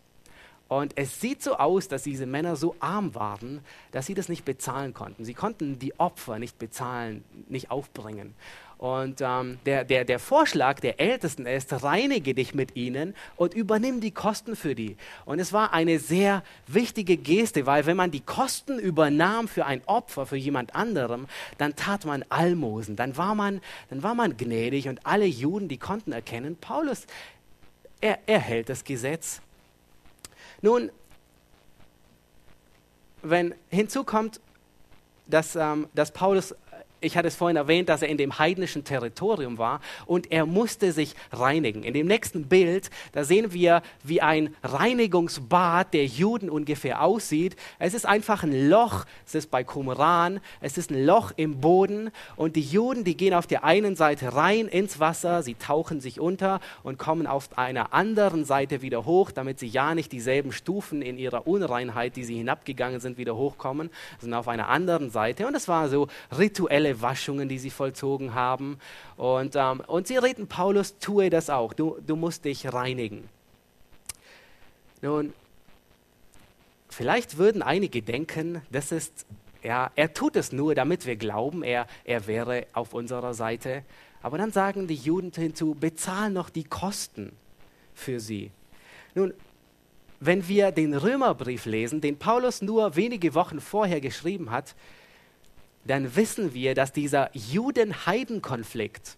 Und es sieht so aus, dass diese Männer so arm waren, dass sie das nicht bezahlen konnten. Sie konnten die Opfer nicht bezahlen, nicht aufbringen. Und ähm, der, der, der Vorschlag der Ältesten ist, reinige dich mit ihnen und übernimm die Kosten für die. Und es war eine sehr wichtige Geste, weil wenn man die Kosten übernahm für ein Opfer, für jemand anderem, dann tat man Almosen, dann war man, dann war man gnädig und alle Juden, die konnten erkennen, Paulus, er, er hält das Gesetz. Nun, wenn hinzukommt, dass, ähm, dass Paulus ich hatte es vorhin erwähnt, dass er in dem heidnischen Territorium war und er musste sich reinigen. In dem nächsten Bild, da sehen wir, wie ein Reinigungsbad der Juden ungefähr aussieht. Es ist einfach ein Loch, es ist bei Qumran, es ist ein Loch im Boden und die Juden, die gehen auf der einen Seite rein ins Wasser, sie tauchen sich unter und kommen auf einer anderen Seite wieder hoch, damit sie ja nicht dieselben Stufen in ihrer Unreinheit, die sie hinabgegangen sind, wieder hochkommen, sondern auf einer anderen Seite. Und es war so rituelle alle Waschungen, die sie vollzogen haben. Und, ähm, und sie reden Paulus, tue das auch, du, du musst dich reinigen. Nun, vielleicht würden einige denken, das ist, ja, er tut es nur, damit wir glauben, er, er wäre auf unserer Seite. Aber dann sagen die Juden hinzu, bezahl noch die Kosten für sie. Nun, wenn wir den Römerbrief lesen, den Paulus nur wenige Wochen vorher geschrieben hat, dann wissen wir, dass dieser Juden-Heiden-Konflikt,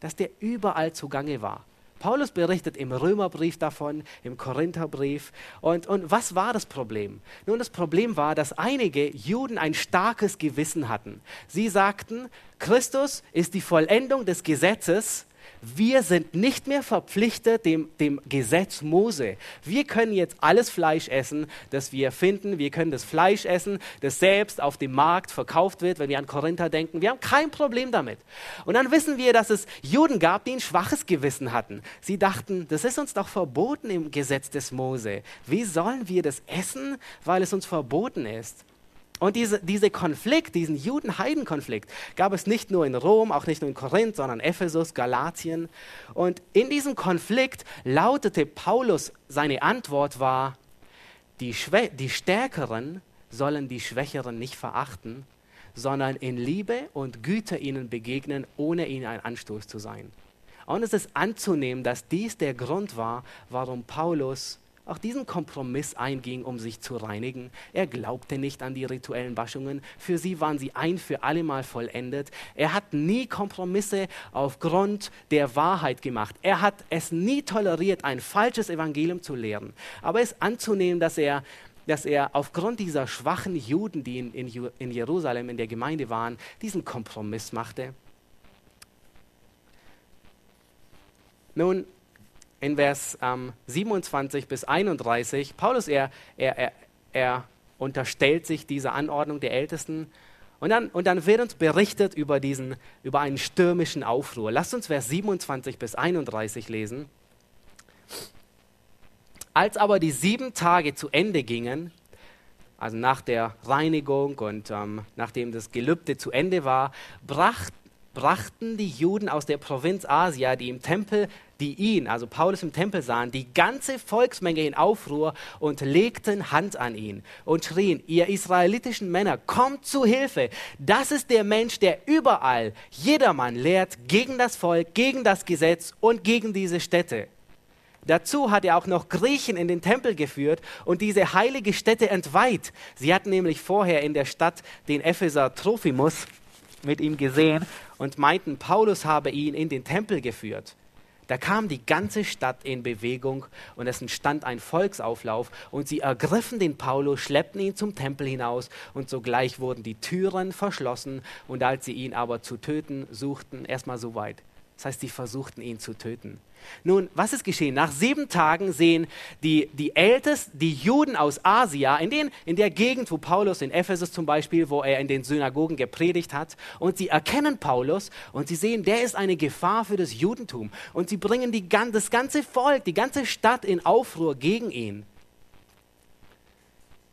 dass der überall zugange war. Paulus berichtet im Römerbrief davon, im Korintherbrief. Und, und was war das Problem? Nun, das Problem war, dass einige Juden ein starkes Gewissen hatten. Sie sagten, Christus ist die Vollendung des Gesetzes wir sind nicht mehr verpflichtet dem, dem Gesetz Mose. Wir können jetzt alles Fleisch essen, das wir finden. Wir können das Fleisch essen, das selbst auf dem Markt verkauft wird, wenn wir an Korinther denken. Wir haben kein Problem damit. Und dann wissen wir, dass es Juden gab, die ein schwaches Gewissen hatten. Sie dachten, das ist uns doch verboten im Gesetz des Mose. Wie sollen wir das essen, weil es uns verboten ist? Und diese, diese Konflikt, diesen Juden-Heiden-Konflikt, gab es nicht nur in Rom, auch nicht nur in Korinth, sondern Ephesus, Galatien. Und in diesem Konflikt lautete Paulus, seine Antwort war, die, Schwä die Stärkeren sollen die Schwächeren nicht verachten, sondern in Liebe und Güte ihnen begegnen, ohne ihnen ein Anstoß zu sein. Und es ist anzunehmen, dass dies der Grund war, warum Paulus auch diesen Kompromiss einging, um sich zu reinigen. Er glaubte nicht an die rituellen Waschungen. Für sie waren sie ein für allemal vollendet. Er hat nie Kompromisse aufgrund der Wahrheit gemacht. Er hat es nie toleriert, ein falsches Evangelium zu lehren. Aber es anzunehmen, dass er dass er aufgrund dieser schwachen Juden, die in, in, in Jerusalem in der Gemeinde waren, diesen Kompromiss machte. Nun, in Vers ähm, 27 bis 31, Paulus, er, er, er, er unterstellt sich dieser Anordnung der Ältesten. Und dann, und dann wird uns berichtet über, diesen, über einen stürmischen Aufruhr. Lasst uns Vers 27 bis 31 lesen. Als aber die sieben Tage zu Ende gingen, also nach der Reinigung und ähm, nachdem das Gelübde zu Ende war, bracht, brachten die Juden aus der Provinz Asia, die im Tempel die ihn, also Paulus im Tempel sahen, die ganze Volksmenge in Aufruhr und legten Hand an ihn und schrien, ihr israelitischen Männer, kommt zu Hilfe. Das ist der Mensch, der überall jedermann lehrt gegen das Volk, gegen das Gesetz und gegen diese Städte. Dazu hat er auch noch Griechen in den Tempel geführt und diese heilige Stätte entweiht. Sie hatten nämlich vorher in der Stadt den Epheser Trophimus mit ihm gesehen und meinten, Paulus habe ihn in den Tempel geführt. Da kam die ganze Stadt in Bewegung und es entstand ein Volksauflauf und sie ergriffen den Paulus, schleppten ihn zum Tempel hinaus und sogleich wurden die Türen verschlossen und als sie ihn aber zu töten suchten, erstmal so weit. Das heißt, sie versuchten ihn zu töten. Nun, was ist geschehen? Nach sieben Tagen sehen die, die Ältesten, die Juden aus Asia, in, den, in der Gegend, wo Paulus in Ephesus zum Beispiel, wo er in den Synagogen gepredigt hat, und sie erkennen Paulus und sie sehen, der ist eine Gefahr für das Judentum. Und sie bringen die, das ganze Volk, die ganze Stadt in Aufruhr gegen ihn.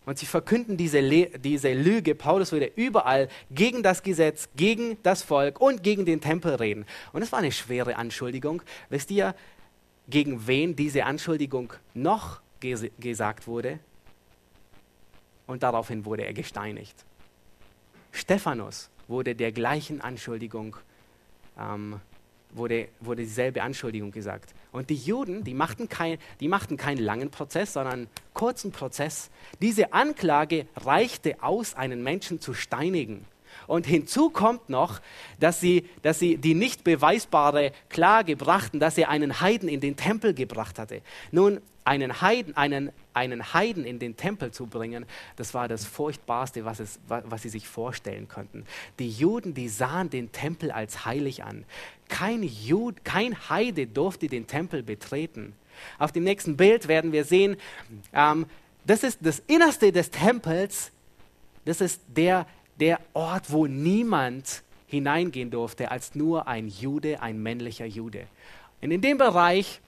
Und sie verkünden diese, diese Lüge. Paulus würde überall gegen das Gesetz, gegen das Volk und gegen den Tempel reden. Und es war eine schwere Anschuldigung. Wisst ihr, gegen wen diese Anschuldigung noch ges gesagt wurde? Und daraufhin wurde er gesteinigt. Stephanus wurde der gleichen Anschuldigung ähm, wurde, wurde dieselbe Anschuldigung gesagt. Und die Juden, die machten, kein, die machten keinen langen Prozess, sondern einen kurzen Prozess. Diese Anklage reichte aus, einen Menschen zu steinigen. Und hinzu kommt noch, dass sie, dass sie die nicht beweisbare Klage brachten, dass er einen Heiden in den Tempel gebracht hatte. Nun, einen Heiden, einen, einen Heiden in den Tempel zu bringen, das war das Furchtbarste, was, es, was sie sich vorstellen konnten. Die Juden, die sahen den Tempel als heilig an. Kein, Jud, kein Heide durfte den Tempel betreten. Auf dem nächsten Bild werden wir sehen, ähm, das ist das Innerste des Tempels. Das ist der, der Ort, wo niemand hineingehen durfte als nur ein Jude, ein männlicher Jude. Und in dem Bereich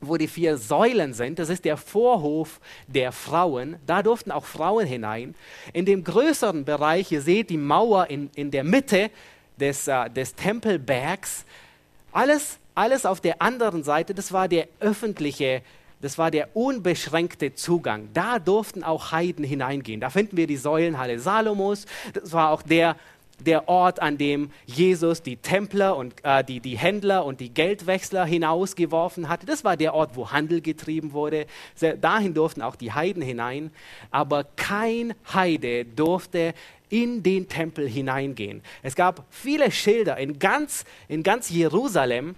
wo die vier Säulen sind, das ist der Vorhof der Frauen, da durften auch Frauen hinein. In dem größeren Bereich, ihr seht die Mauer in, in der Mitte des, uh, des Tempelbergs, alles, alles auf der anderen Seite, das war der öffentliche, das war der unbeschränkte Zugang. Da durften auch Heiden hineingehen. Da finden wir die Säulenhalle Salomos, das war auch der der Ort, an dem Jesus die Templer und äh, die, die Händler und die Geldwechsler hinausgeworfen hatte. Das war der Ort, wo Handel getrieben wurde. Dahin durften auch die Heiden hinein. Aber kein Heide durfte in den Tempel hineingehen. Es gab viele Schilder in ganz, in ganz Jerusalem,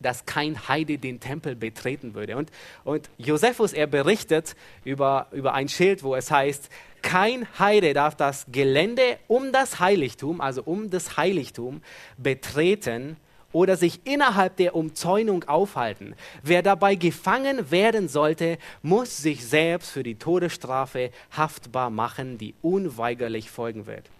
dass kein Heide den Tempel betreten würde. Und, und Josephus, er berichtet über, über ein Schild, wo es heißt, kein Heide darf das Gelände um das Heiligtum, also um das Heiligtum, betreten oder sich innerhalb der Umzäunung aufhalten. Wer dabei gefangen werden sollte, muss sich selbst für die Todesstrafe haftbar machen, die unweigerlich folgen wird.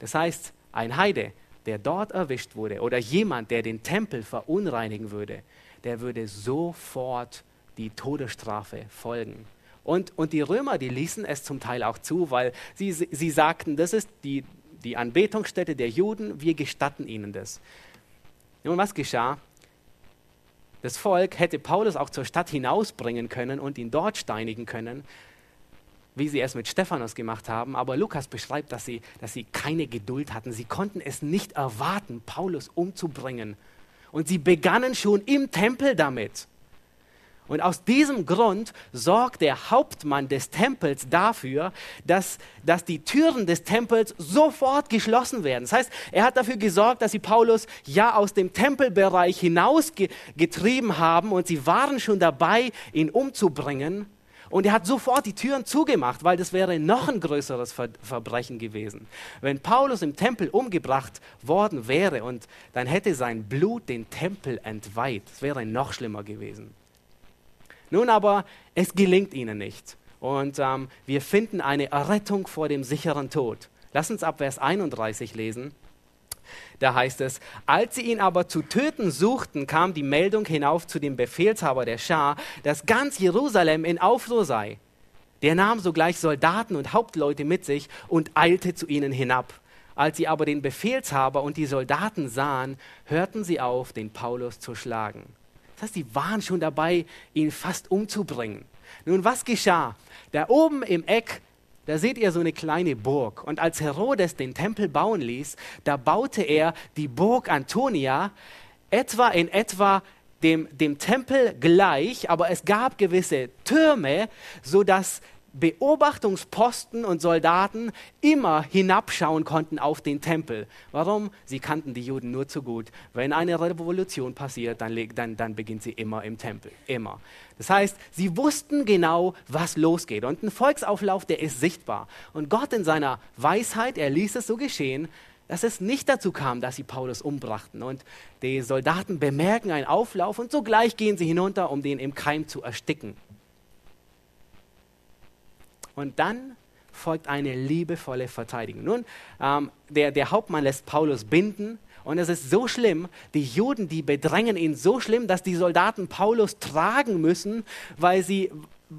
Das heißt, ein Heide, der dort erwischt wurde, oder jemand, der den Tempel verunreinigen würde, der würde sofort die Todesstrafe folgen. Und, und die Römer, die ließen es zum Teil auch zu, weil sie, sie sagten, das ist die, die Anbetungsstätte der Juden, wir gestatten ihnen das. Nun, was geschah? Das Volk hätte Paulus auch zur Stadt hinausbringen können und ihn dort steinigen können, wie sie es mit Stephanus gemacht haben. Aber Lukas beschreibt, dass sie, dass sie keine Geduld hatten. Sie konnten es nicht erwarten, Paulus umzubringen. Und sie begannen schon im Tempel damit. Und aus diesem Grund sorgt der Hauptmann des Tempels dafür, dass, dass die Türen des Tempels sofort geschlossen werden. Das heißt, er hat dafür gesorgt, dass sie Paulus ja aus dem Tempelbereich hinausgetrieben haben und sie waren schon dabei, ihn umzubringen. Und er hat sofort die Türen zugemacht, weil das wäre noch ein größeres Ver Verbrechen gewesen. Wenn Paulus im Tempel umgebracht worden wäre und dann hätte sein Blut den Tempel entweiht, das wäre noch schlimmer gewesen. Nun aber, es gelingt ihnen nicht. Und ähm, wir finden eine Errettung vor dem sicheren Tod. Lass uns ab Vers 31 lesen. Da heißt es, als sie ihn aber zu töten suchten, kam die Meldung hinauf zu dem Befehlshaber der Schar, dass ganz Jerusalem in Aufruhr sei. Der nahm sogleich Soldaten und Hauptleute mit sich und eilte zu ihnen hinab. Als sie aber den Befehlshaber und die Soldaten sahen, hörten sie auf, den Paulus zu schlagen. Das heißt, die waren schon dabei, ihn fast umzubringen. Nun, was geschah? Da oben im Eck, da seht ihr so eine kleine Burg. Und als Herodes den Tempel bauen ließ, da baute er die Burg Antonia etwa in etwa dem, dem Tempel gleich, aber es gab gewisse Türme, sodass Beobachtungsposten und Soldaten immer hinabschauen konnten auf den Tempel. Warum? Sie kannten die Juden nur zu gut. Wenn eine Revolution passiert, dann, dann, dann beginnt sie immer im Tempel. Immer. Das heißt, sie wussten genau, was losgeht. Und ein Volksauflauf, der ist sichtbar. Und Gott in seiner Weisheit, er ließ es so geschehen, dass es nicht dazu kam, dass sie Paulus umbrachten. Und die Soldaten bemerken einen Auflauf und sogleich gehen sie hinunter, um den im Keim zu ersticken. Und dann folgt eine liebevolle Verteidigung. Nun, ähm, der, der Hauptmann lässt Paulus binden und es ist so schlimm, die Juden, die bedrängen ihn so schlimm, dass die Soldaten Paulus tragen müssen, weil sie,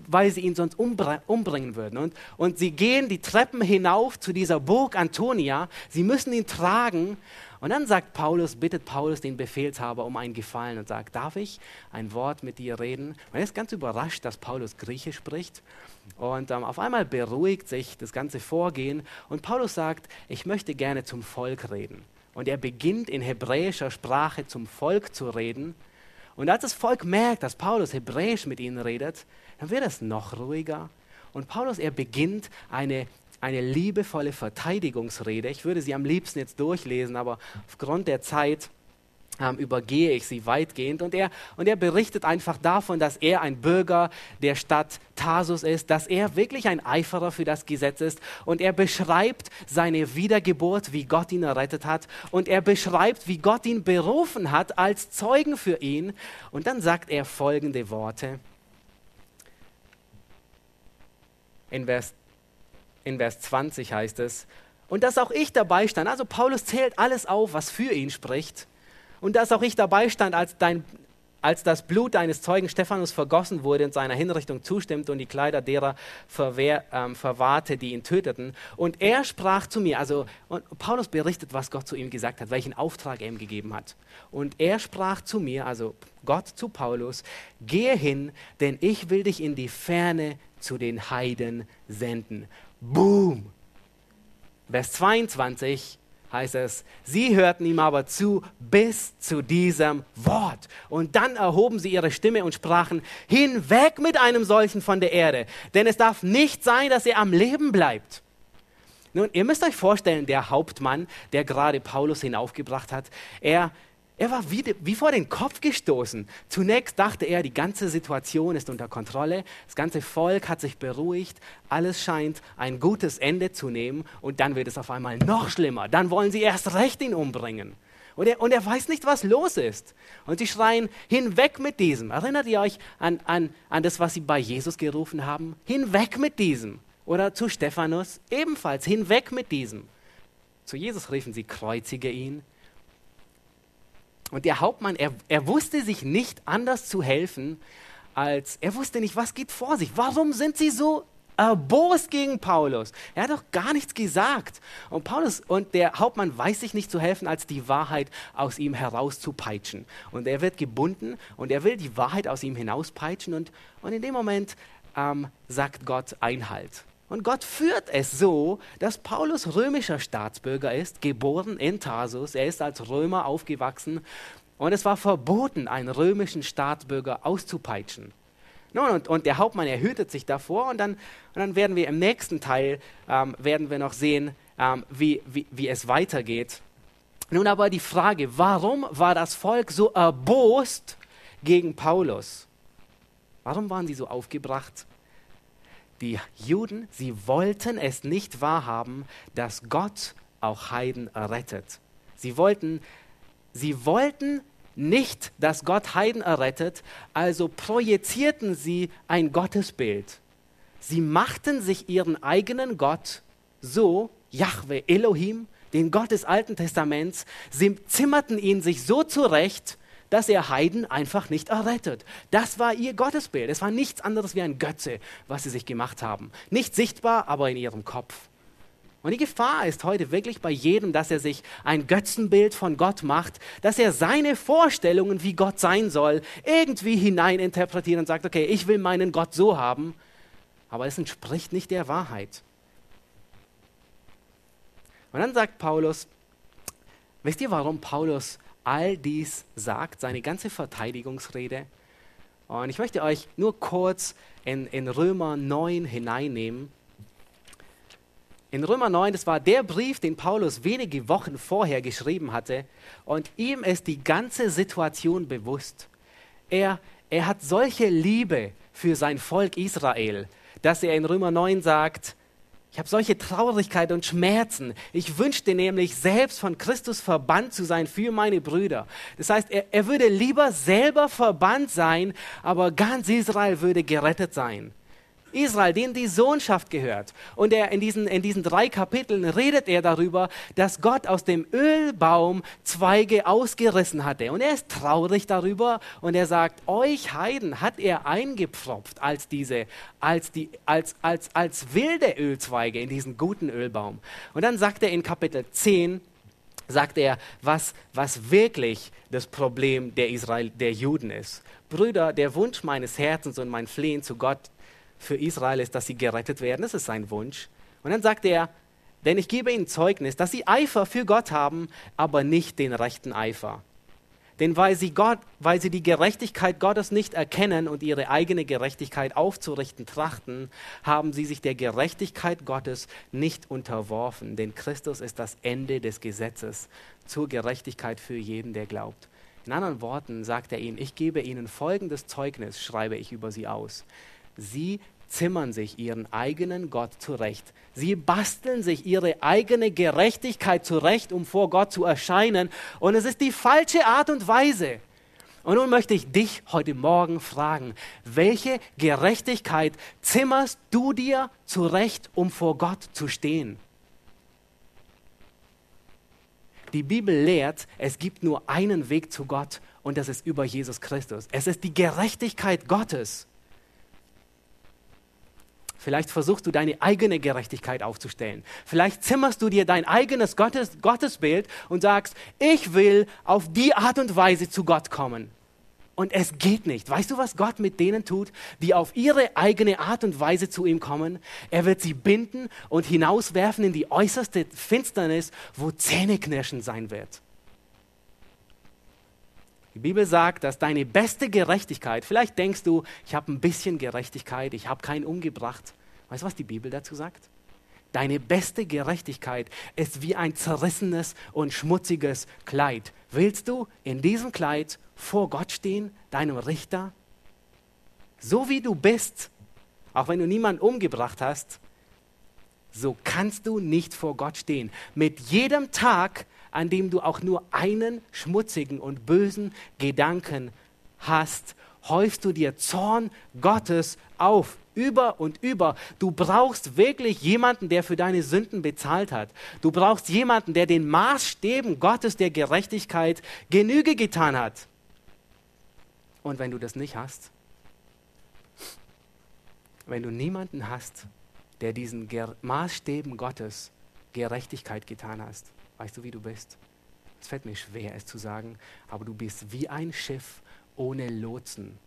weil sie ihn sonst umbringen würden. Und, und sie gehen die Treppen hinauf zu dieser Burg Antonia, sie müssen ihn tragen. Und dann sagt Paulus, bittet Paulus den Befehlshaber um einen Gefallen und sagt, darf ich ein Wort mit dir reden? Man ist ganz überrascht, dass Paulus Griechisch spricht. Und ähm, auf einmal beruhigt sich das ganze Vorgehen und Paulus sagt, ich möchte gerne zum Volk reden. Und er beginnt in hebräischer Sprache zum Volk zu reden. Und als das Volk merkt, dass Paulus hebräisch mit ihnen redet, dann wird es noch ruhiger. Und Paulus, er beginnt eine, eine liebevolle Verteidigungsrede. Ich würde sie am liebsten jetzt durchlesen, aber aufgrund der Zeit ähm, übergehe ich sie weitgehend. Und er, und er berichtet einfach davon, dass er ein Bürger der Stadt Tarsus ist, dass er wirklich ein Eiferer für das Gesetz ist. Und er beschreibt seine Wiedergeburt, wie Gott ihn errettet hat. Und er beschreibt, wie Gott ihn berufen hat als Zeugen für ihn. Und dann sagt er folgende Worte. In Vers, in Vers 20 heißt es, und dass auch ich dabei stand. Also Paulus zählt alles auf, was für ihn spricht und dass auch ich dabei stand, als, dein, als das Blut deines Zeugen Stephanus vergossen wurde und seiner Hinrichtung zustimmte und die Kleider derer verwehr, ähm, verwahrte, die ihn töteten. Und er sprach zu mir, also Paulus berichtet, was Gott zu ihm gesagt hat, welchen Auftrag er ihm gegeben hat. Und er sprach zu mir, also Gott zu Paulus, gehe hin, denn ich will dich in die Ferne zu den Heiden senden. Boom! Vers 22, heißt es, sie hörten ihm aber zu bis zu diesem Wort. Und dann erhoben sie ihre Stimme und sprachen, hinweg mit einem solchen von der Erde, denn es darf nicht sein, dass er am Leben bleibt. Nun, ihr müsst euch vorstellen, der Hauptmann, der gerade Paulus hinaufgebracht hat, er er war wie, wie, vor den Kopf gestoßen. Zunächst dachte er, die ganze Situation ist unter Kontrolle, das ganze Volk hat sich beruhigt, alles scheint ein gutes Ende zu nehmen und dann wird es auf einmal noch schlimmer. Dann wollen sie erst recht ihn umbringen. Und er, und er weiß nicht, was los ist. Und sie schreien, hinweg mit diesem. Erinnert ihr euch an, an, an das, was sie bei Jesus gerufen haben? Hinweg mit diesem. Oder zu Stephanus ebenfalls, hinweg mit diesem. Zu Jesus riefen sie, kreuzige ihn. Und der Hauptmann, er, er wusste sich nicht anders zu helfen, als er wusste nicht, was geht vor sich. Warum sind sie so erbost gegen Paulus? Er hat doch gar nichts gesagt. Und Paulus und der Hauptmann weiß sich nicht zu helfen, als die Wahrheit aus ihm herauszupeitschen. Und er wird gebunden und er will die Wahrheit aus ihm hinauspeitschen. Und, und in dem Moment ähm, sagt Gott Einhalt. Und Gott führt es so, dass Paulus römischer Staatsbürger ist, geboren in Tarsus. Er ist als Römer aufgewachsen und es war verboten, einen römischen Staatsbürger auszupeitschen. Und, und der Hauptmann, er hütet sich davor und dann, und dann werden wir im nächsten Teil, ähm, werden wir noch sehen, ähm, wie, wie, wie es weitergeht. Nun aber die Frage, warum war das Volk so erbost gegen Paulus? Warum waren sie so aufgebracht? Die Juden, sie wollten es nicht wahrhaben, dass Gott auch Heiden errettet. Sie wollten, sie wollten nicht, dass Gott Heiden errettet, also projizierten sie ein Gottesbild. Sie machten sich ihren eigenen Gott so, Yahweh Elohim, den Gott des Alten Testaments, sie zimmerten ihn sich so zurecht, dass er Heiden einfach nicht errettet. Das war ihr Gottesbild. Es war nichts anderes wie ein Götze, was sie sich gemacht haben. Nicht sichtbar, aber in ihrem Kopf. Und die Gefahr ist heute wirklich bei jedem, dass er sich ein Götzenbild von Gott macht, dass er seine Vorstellungen, wie Gott sein soll, irgendwie hineininterpretiert und sagt, okay, ich will meinen Gott so haben, aber es entspricht nicht der Wahrheit. Und dann sagt Paulus, wisst ihr, warum Paulus all dies sagt, seine ganze Verteidigungsrede, Und ich möchte euch nur kurz in, in Römer 9 hineinnehmen. In Römer 9, das war der Brief, den Paulus wenige Wochen vorher geschrieben hatte. Und ihm ist die ganze Situation bewusst. Er, er hat solche Liebe für sein Volk Israel, dass er in Römer 9 sagt, ich habe solche Traurigkeit und Schmerzen. Ich wünschte nämlich, selbst von Christus verbannt zu sein für meine Brüder. Das heißt, er, er würde lieber selber verbannt sein, aber ganz Israel würde gerettet sein. Israel, dem die Sohnschaft gehört. Und er in diesen, in diesen drei Kapiteln redet er darüber, dass Gott aus dem Ölbaum Zweige ausgerissen hatte. Und er ist traurig darüber und er sagt, euch Heiden hat er eingepfropft als diese, als die, als, als, als wilde Ölzweige in diesen guten Ölbaum. Und dann sagt er in Kapitel 10, sagt er, was, was wirklich das Problem der Israel, der Juden ist. Brüder, der Wunsch meines Herzens und mein Flehen zu Gott für Israel ist, dass sie gerettet werden. Das ist sein Wunsch. Und dann sagt er, denn ich gebe ihnen Zeugnis, dass sie Eifer für Gott haben, aber nicht den rechten Eifer. Denn weil sie, Gott, weil sie die Gerechtigkeit Gottes nicht erkennen und ihre eigene Gerechtigkeit aufzurichten trachten, haben sie sich der Gerechtigkeit Gottes nicht unterworfen. Denn Christus ist das Ende des Gesetzes zur Gerechtigkeit für jeden, der glaubt. In anderen Worten sagt er ihnen, ich gebe ihnen folgendes Zeugnis, schreibe ich über sie aus. Sie zimmern sich ihren eigenen Gott zurecht. Sie basteln sich ihre eigene Gerechtigkeit zurecht, um vor Gott zu erscheinen. Und es ist die falsche Art und Weise. Und nun möchte ich dich heute Morgen fragen, welche Gerechtigkeit zimmerst du dir zurecht, um vor Gott zu stehen? Die Bibel lehrt, es gibt nur einen Weg zu Gott und das ist über Jesus Christus. Es ist die Gerechtigkeit Gottes. Vielleicht versuchst du deine eigene Gerechtigkeit aufzustellen. Vielleicht zimmerst du dir dein eigenes Gottes, Gottesbild und sagst, ich will auf die Art und Weise zu Gott kommen. Und es geht nicht. Weißt du, was Gott mit denen tut, die auf ihre eigene Art und Weise zu ihm kommen? Er wird sie binden und hinauswerfen in die äußerste Finsternis, wo Zähneknirschen sein wird. Die Bibel sagt, dass deine beste Gerechtigkeit, vielleicht denkst du, ich habe ein bisschen Gerechtigkeit, ich habe keinen umgebracht. Weißt du, was die Bibel dazu sagt? Deine beste Gerechtigkeit ist wie ein zerrissenes und schmutziges Kleid. Willst du in diesem Kleid vor Gott stehen, deinem Richter? So wie du bist, auch wenn du niemanden umgebracht hast, so kannst du nicht vor Gott stehen. Mit jedem Tag an dem du auch nur einen schmutzigen und bösen Gedanken hast, häufst du dir Zorn Gottes auf, über und über. Du brauchst wirklich jemanden, der für deine Sünden bezahlt hat. Du brauchst jemanden, der den Maßstäben Gottes der Gerechtigkeit Genüge getan hat. Und wenn du das nicht hast, wenn du niemanden hast, der diesen Ger Maßstäben Gottes Gerechtigkeit getan hast, Weißt du, wie du bist? Es fällt mir schwer, es zu sagen, aber du bist wie ein Schiff ohne Lotsen.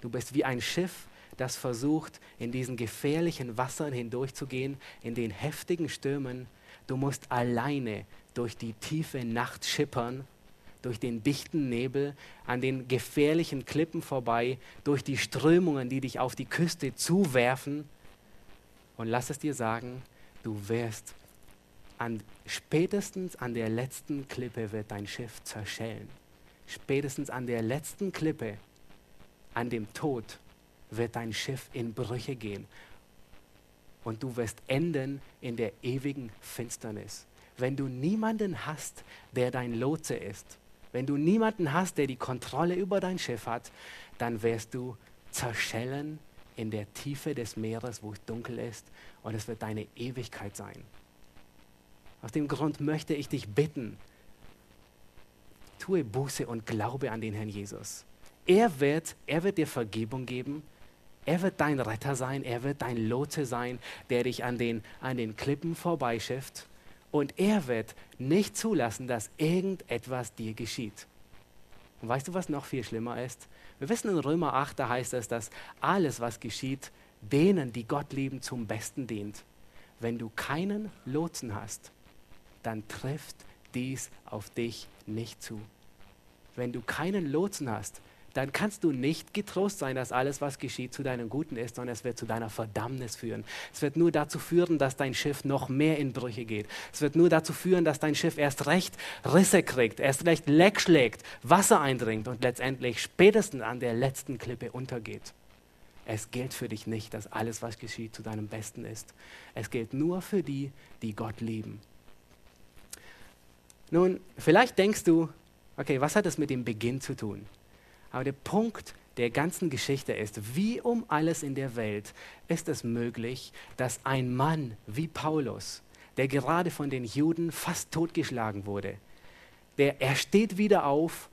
Du bist wie ein Schiff, das versucht, in diesen gefährlichen Wassern hindurchzugehen, in den heftigen Stürmen. Du musst alleine durch die tiefe Nacht schippern, durch den dichten Nebel, an den gefährlichen Klippen vorbei, durch die Strömungen, die dich auf die Küste zuwerfen. Und lass es dir sagen, du wirst an, spätestens an der letzten Klippe wird dein Schiff zerschellen. Spätestens an der letzten Klippe, an dem Tod, wird dein Schiff in Brüche gehen. Und du wirst enden in der ewigen Finsternis. Wenn du niemanden hast, der dein Lotse ist, wenn du niemanden hast, der die Kontrolle über dein Schiff hat, dann wirst du zerschellen in der Tiefe des Meeres, wo es dunkel ist, und es wird deine Ewigkeit sein. Aus dem Grund möchte ich dich bitten, tue Buße und glaube an den Herrn Jesus. Er wird, er wird dir Vergebung geben. Er wird dein Retter sein. Er wird dein Lotse sein, der dich an den, an den Klippen vorbeischifft. Und er wird nicht zulassen, dass irgendetwas dir geschieht. Und weißt du, was noch viel schlimmer ist? Wir wissen in Römer 8, da heißt es, dass alles, was geschieht, denen, die Gott lieben, zum Besten dient. Wenn du keinen Lotsen hast, dann trifft dies auf dich nicht zu. Wenn du keinen Lotsen hast, dann kannst du nicht getrost sein, dass alles, was geschieht, zu deinem Guten ist, sondern es wird zu deiner Verdammnis führen. Es wird nur dazu führen, dass dein Schiff noch mehr in Brüche geht. Es wird nur dazu führen, dass dein Schiff erst recht Risse kriegt, erst recht Leck schlägt, Wasser eindringt und letztendlich spätestens an der letzten Klippe untergeht. Es gilt für dich nicht, dass alles, was geschieht, zu deinem Besten ist. Es gilt nur für die, die Gott lieben. Nun, vielleicht denkst du, okay, was hat das mit dem Beginn zu tun? Aber der Punkt der ganzen Geschichte ist, wie um alles in der Welt ist es möglich, dass ein Mann wie Paulus, der gerade von den Juden fast totgeschlagen wurde, der, er steht wieder auf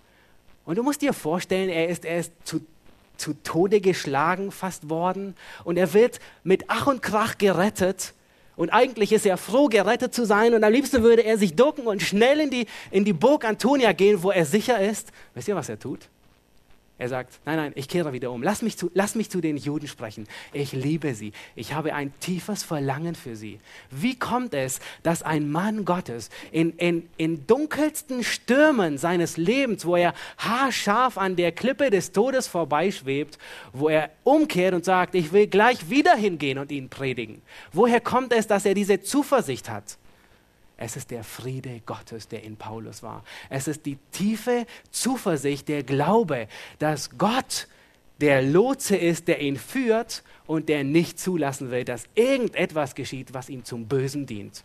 und du musst dir vorstellen, er ist, er zu, zu Tode geschlagen fast worden und er wird mit Ach und Krach gerettet und eigentlich ist er froh, gerettet zu sein. Und am liebsten würde er sich ducken und schnell in die, in die Burg Antonia gehen, wo er sicher ist. Wisst ihr, was er tut? Er sagt, nein, nein, ich kehre wieder um. Lass mich, zu, lass mich zu den Juden sprechen. Ich liebe sie. Ich habe ein tiefes Verlangen für sie. Wie kommt es, dass ein Mann Gottes in, in, in dunkelsten Stürmen seines Lebens, wo er haarscharf an der Klippe des Todes vorbeischwebt, wo er umkehrt und sagt, ich will gleich wieder hingehen und ihn predigen? Woher kommt es, dass er diese Zuversicht hat? Es ist der Friede Gottes, der in Paulus war. Es ist die tiefe Zuversicht, der Glaube, dass Gott der Lotse ist, der ihn führt und der nicht zulassen will, dass irgendetwas geschieht, was ihm zum Bösen dient.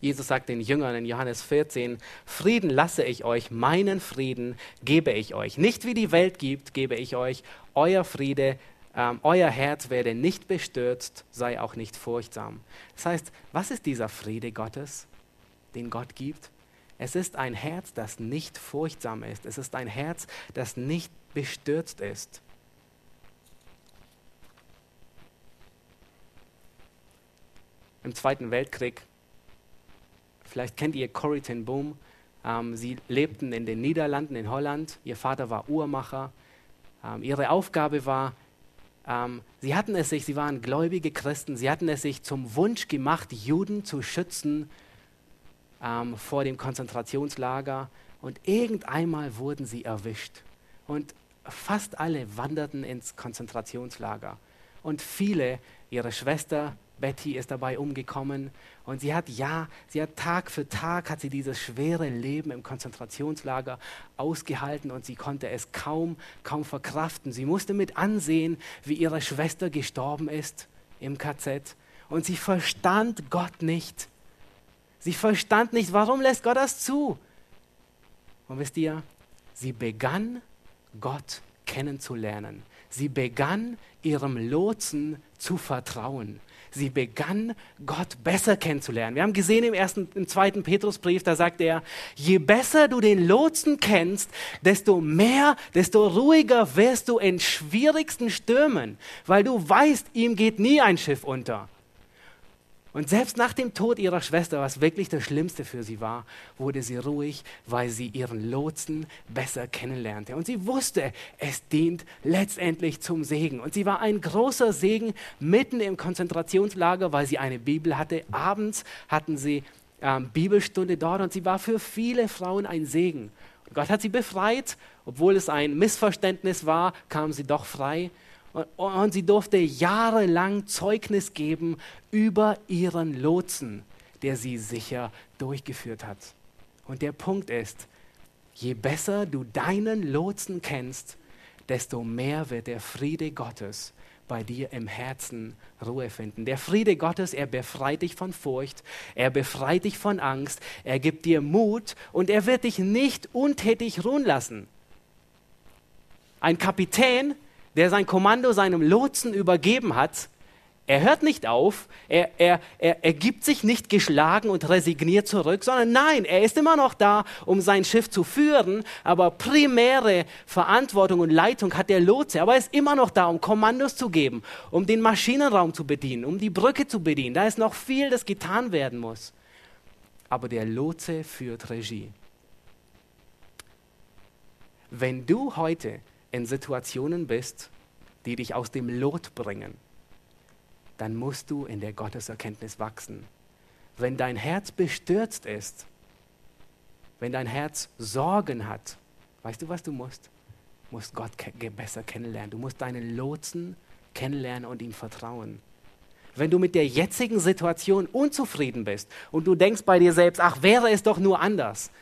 Jesus sagt den Jüngern in Johannes 14, Frieden lasse ich euch, meinen Frieden gebe ich euch. Nicht wie die Welt gibt, gebe ich euch. Euer Friede ähm, euer Herz werde nicht bestürzt, sei auch nicht furchtsam. Das heißt, was ist dieser Friede Gottes, den Gott gibt? Es ist ein Herz, das nicht furchtsam ist. Es ist ein Herz, das nicht bestürzt ist. Im Zweiten Weltkrieg, vielleicht kennt ihr Corrie ten Boom, ähm, sie lebten in den Niederlanden, in Holland. Ihr Vater war Uhrmacher. Ähm, ihre Aufgabe war, ähm, sie hatten es sich, sie waren gläubige Christen, sie hatten es sich zum Wunsch gemacht, Juden zu schützen ähm, vor dem Konzentrationslager. Und irgendeinmal wurden sie erwischt. Und fast alle wanderten ins Konzentrationslager. Und viele, ihre Schwester, Betty ist dabei umgekommen und sie hat ja, sie hat Tag für Tag hat sie dieses schwere Leben im Konzentrationslager ausgehalten und sie konnte es kaum, kaum verkraften. Sie musste mit ansehen, wie ihre Schwester gestorben ist im KZ und sie verstand Gott nicht. Sie verstand nicht, warum lässt Gott das zu? Und wisst ihr, sie begann Gott kennenzulernen. Sie begann ihrem Lotsen zu vertrauen sie begann, Gott besser kennenzulernen. Wir haben gesehen im ersten, im zweiten Petrusbrief, da sagt er, je besser du den Lotsen kennst, desto mehr, desto ruhiger wirst du in schwierigsten Stürmen, weil du weißt, ihm geht nie ein Schiff unter. Und selbst nach dem Tod ihrer Schwester, was wirklich das Schlimmste für sie war, wurde sie ruhig, weil sie ihren Lotsen besser kennenlernte. Und sie wusste, es dient letztendlich zum Segen. Und sie war ein großer Segen mitten im Konzentrationslager, weil sie eine Bibel hatte. Abends hatten sie ähm, Bibelstunde dort und sie war für viele Frauen ein Segen. Und Gott hat sie befreit, obwohl es ein Missverständnis war, kam sie doch frei. Und, sie durfte jahrelang Zeugnis geben über ihren Lotsen, der sie sicher durchgeführt hat. Und der Punkt ist, je besser du deinen Lotsen kennst, desto mehr wird der Friede Gottes bei dir im Herzen Ruhe finden. Der Friede Gottes, er befreit dich von Furcht, er befreit dich von Angst, er gibt dir Mut und er wird dich nicht untätig ruhen lassen. Ein Kapitän, der sein Kommando seinem Lotsen übergeben hat, er hört nicht auf, er, er, er, er gibt sich nicht geschlagen und resigniert zurück, sondern nein, er ist immer noch da, um sein Schiff zu führen, aber primäre Verantwortung und Leitung hat der Lotse, aber er ist immer noch da, um Kommandos zu geben, um den Maschinenraum zu bedienen, um die Brücke zu bedienen. Da ist noch viel, das getan werden muss. Aber der Lotse führt Regie. Wenn du heute in Situationen bist, die dich aus dem Lot bringen, dann musst du in der Gotteserkenntnis wachsen. Wenn dein Herz bestürzt ist, wenn dein Herz Sorgen hat, Weißt du, was du musst? Du musst Gott besser kennenlernen. Du musst deinen Lotsen kennenlernen und ihm vertrauen. Wenn du mit der jetzigen Situation unzufrieden bist und du denkst bei dir selbst, ach, wäre es doch nur anders.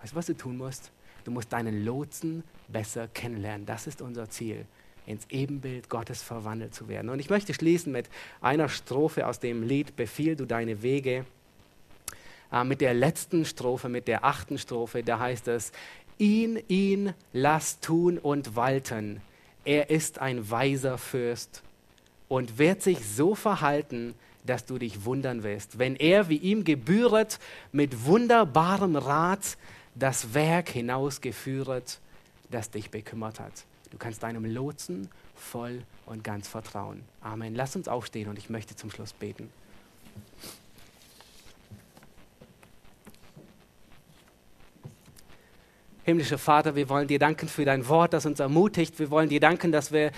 Weißt du, was du tun musst? Du musst deinen Lotsen besser kennenlernen. Das ist unser Ziel, ins Ebenbild Gottes verwandelt zu werden. Und ich möchte schließen mit einer Strophe aus dem Lied Befiehl du deine Wege. Äh, mit der letzten Strophe, mit der achten Strophe, da heißt es, ihn, ihn lass tun und walten. Er ist ein weiser Fürst und wird sich so verhalten, dass du dich wundern wirst, wenn er, wie ihm gebühret, mit wunderbarem Rat das Werk hinausgeführet, das dich bekümmert hat. Du kannst deinem Lotsen voll und ganz vertrauen. Amen. Lass uns aufstehen und ich möchte zum Schluss beten. Himmlischer Vater, wir wollen dir danken für dein Wort, das uns ermutigt. Wir wollen dir danken, dass wir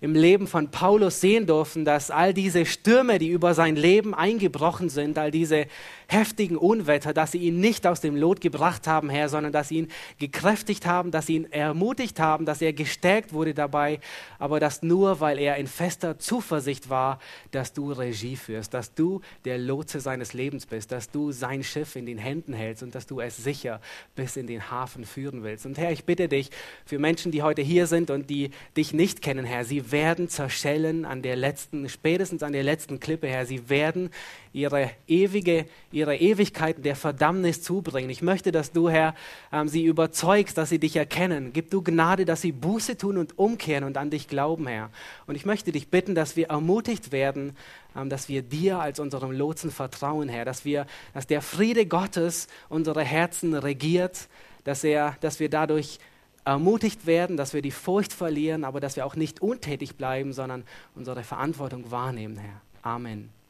im Leben von Paulus sehen durften, dass all diese Stürme, die über sein Leben eingebrochen sind, all diese heftigen Unwetter, dass sie ihn nicht aus dem Lot gebracht haben, Herr, sondern dass sie ihn gekräftigt haben, dass sie ihn ermutigt haben, dass er gestärkt wurde dabei, aber dass nur, weil er in fester Zuversicht war, dass du Regie führst, dass du der Lotse seines Lebens bist, dass du sein Schiff in den Händen hältst und dass du es sicher bis in den Hafen führen willst. Und Herr, ich bitte dich für Menschen, die heute hier sind und die dich nicht kennen, Herr, sie werden zerschellen an der letzten, spätestens an der letzten Klippe, Herr. Sie werden ihre ewige, ihre Ewigkeit der Verdammnis zubringen. Ich möchte, dass du, Herr, ähm, sie überzeugst, dass sie dich erkennen. Gib du Gnade, dass sie Buße tun und umkehren und an dich glauben, Herr. Und ich möchte dich bitten, dass wir ermutigt werden, ähm, dass wir dir als unserem Lotsen vertrauen, Herr, dass wir, dass der Friede Gottes unsere Herzen regiert, dass er, dass wir dadurch ermutigt werden, dass wir die Furcht verlieren, aber dass wir auch nicht untätig bleiben, sondern unsere Verantwortung wahrnehmen, Herr. Amen.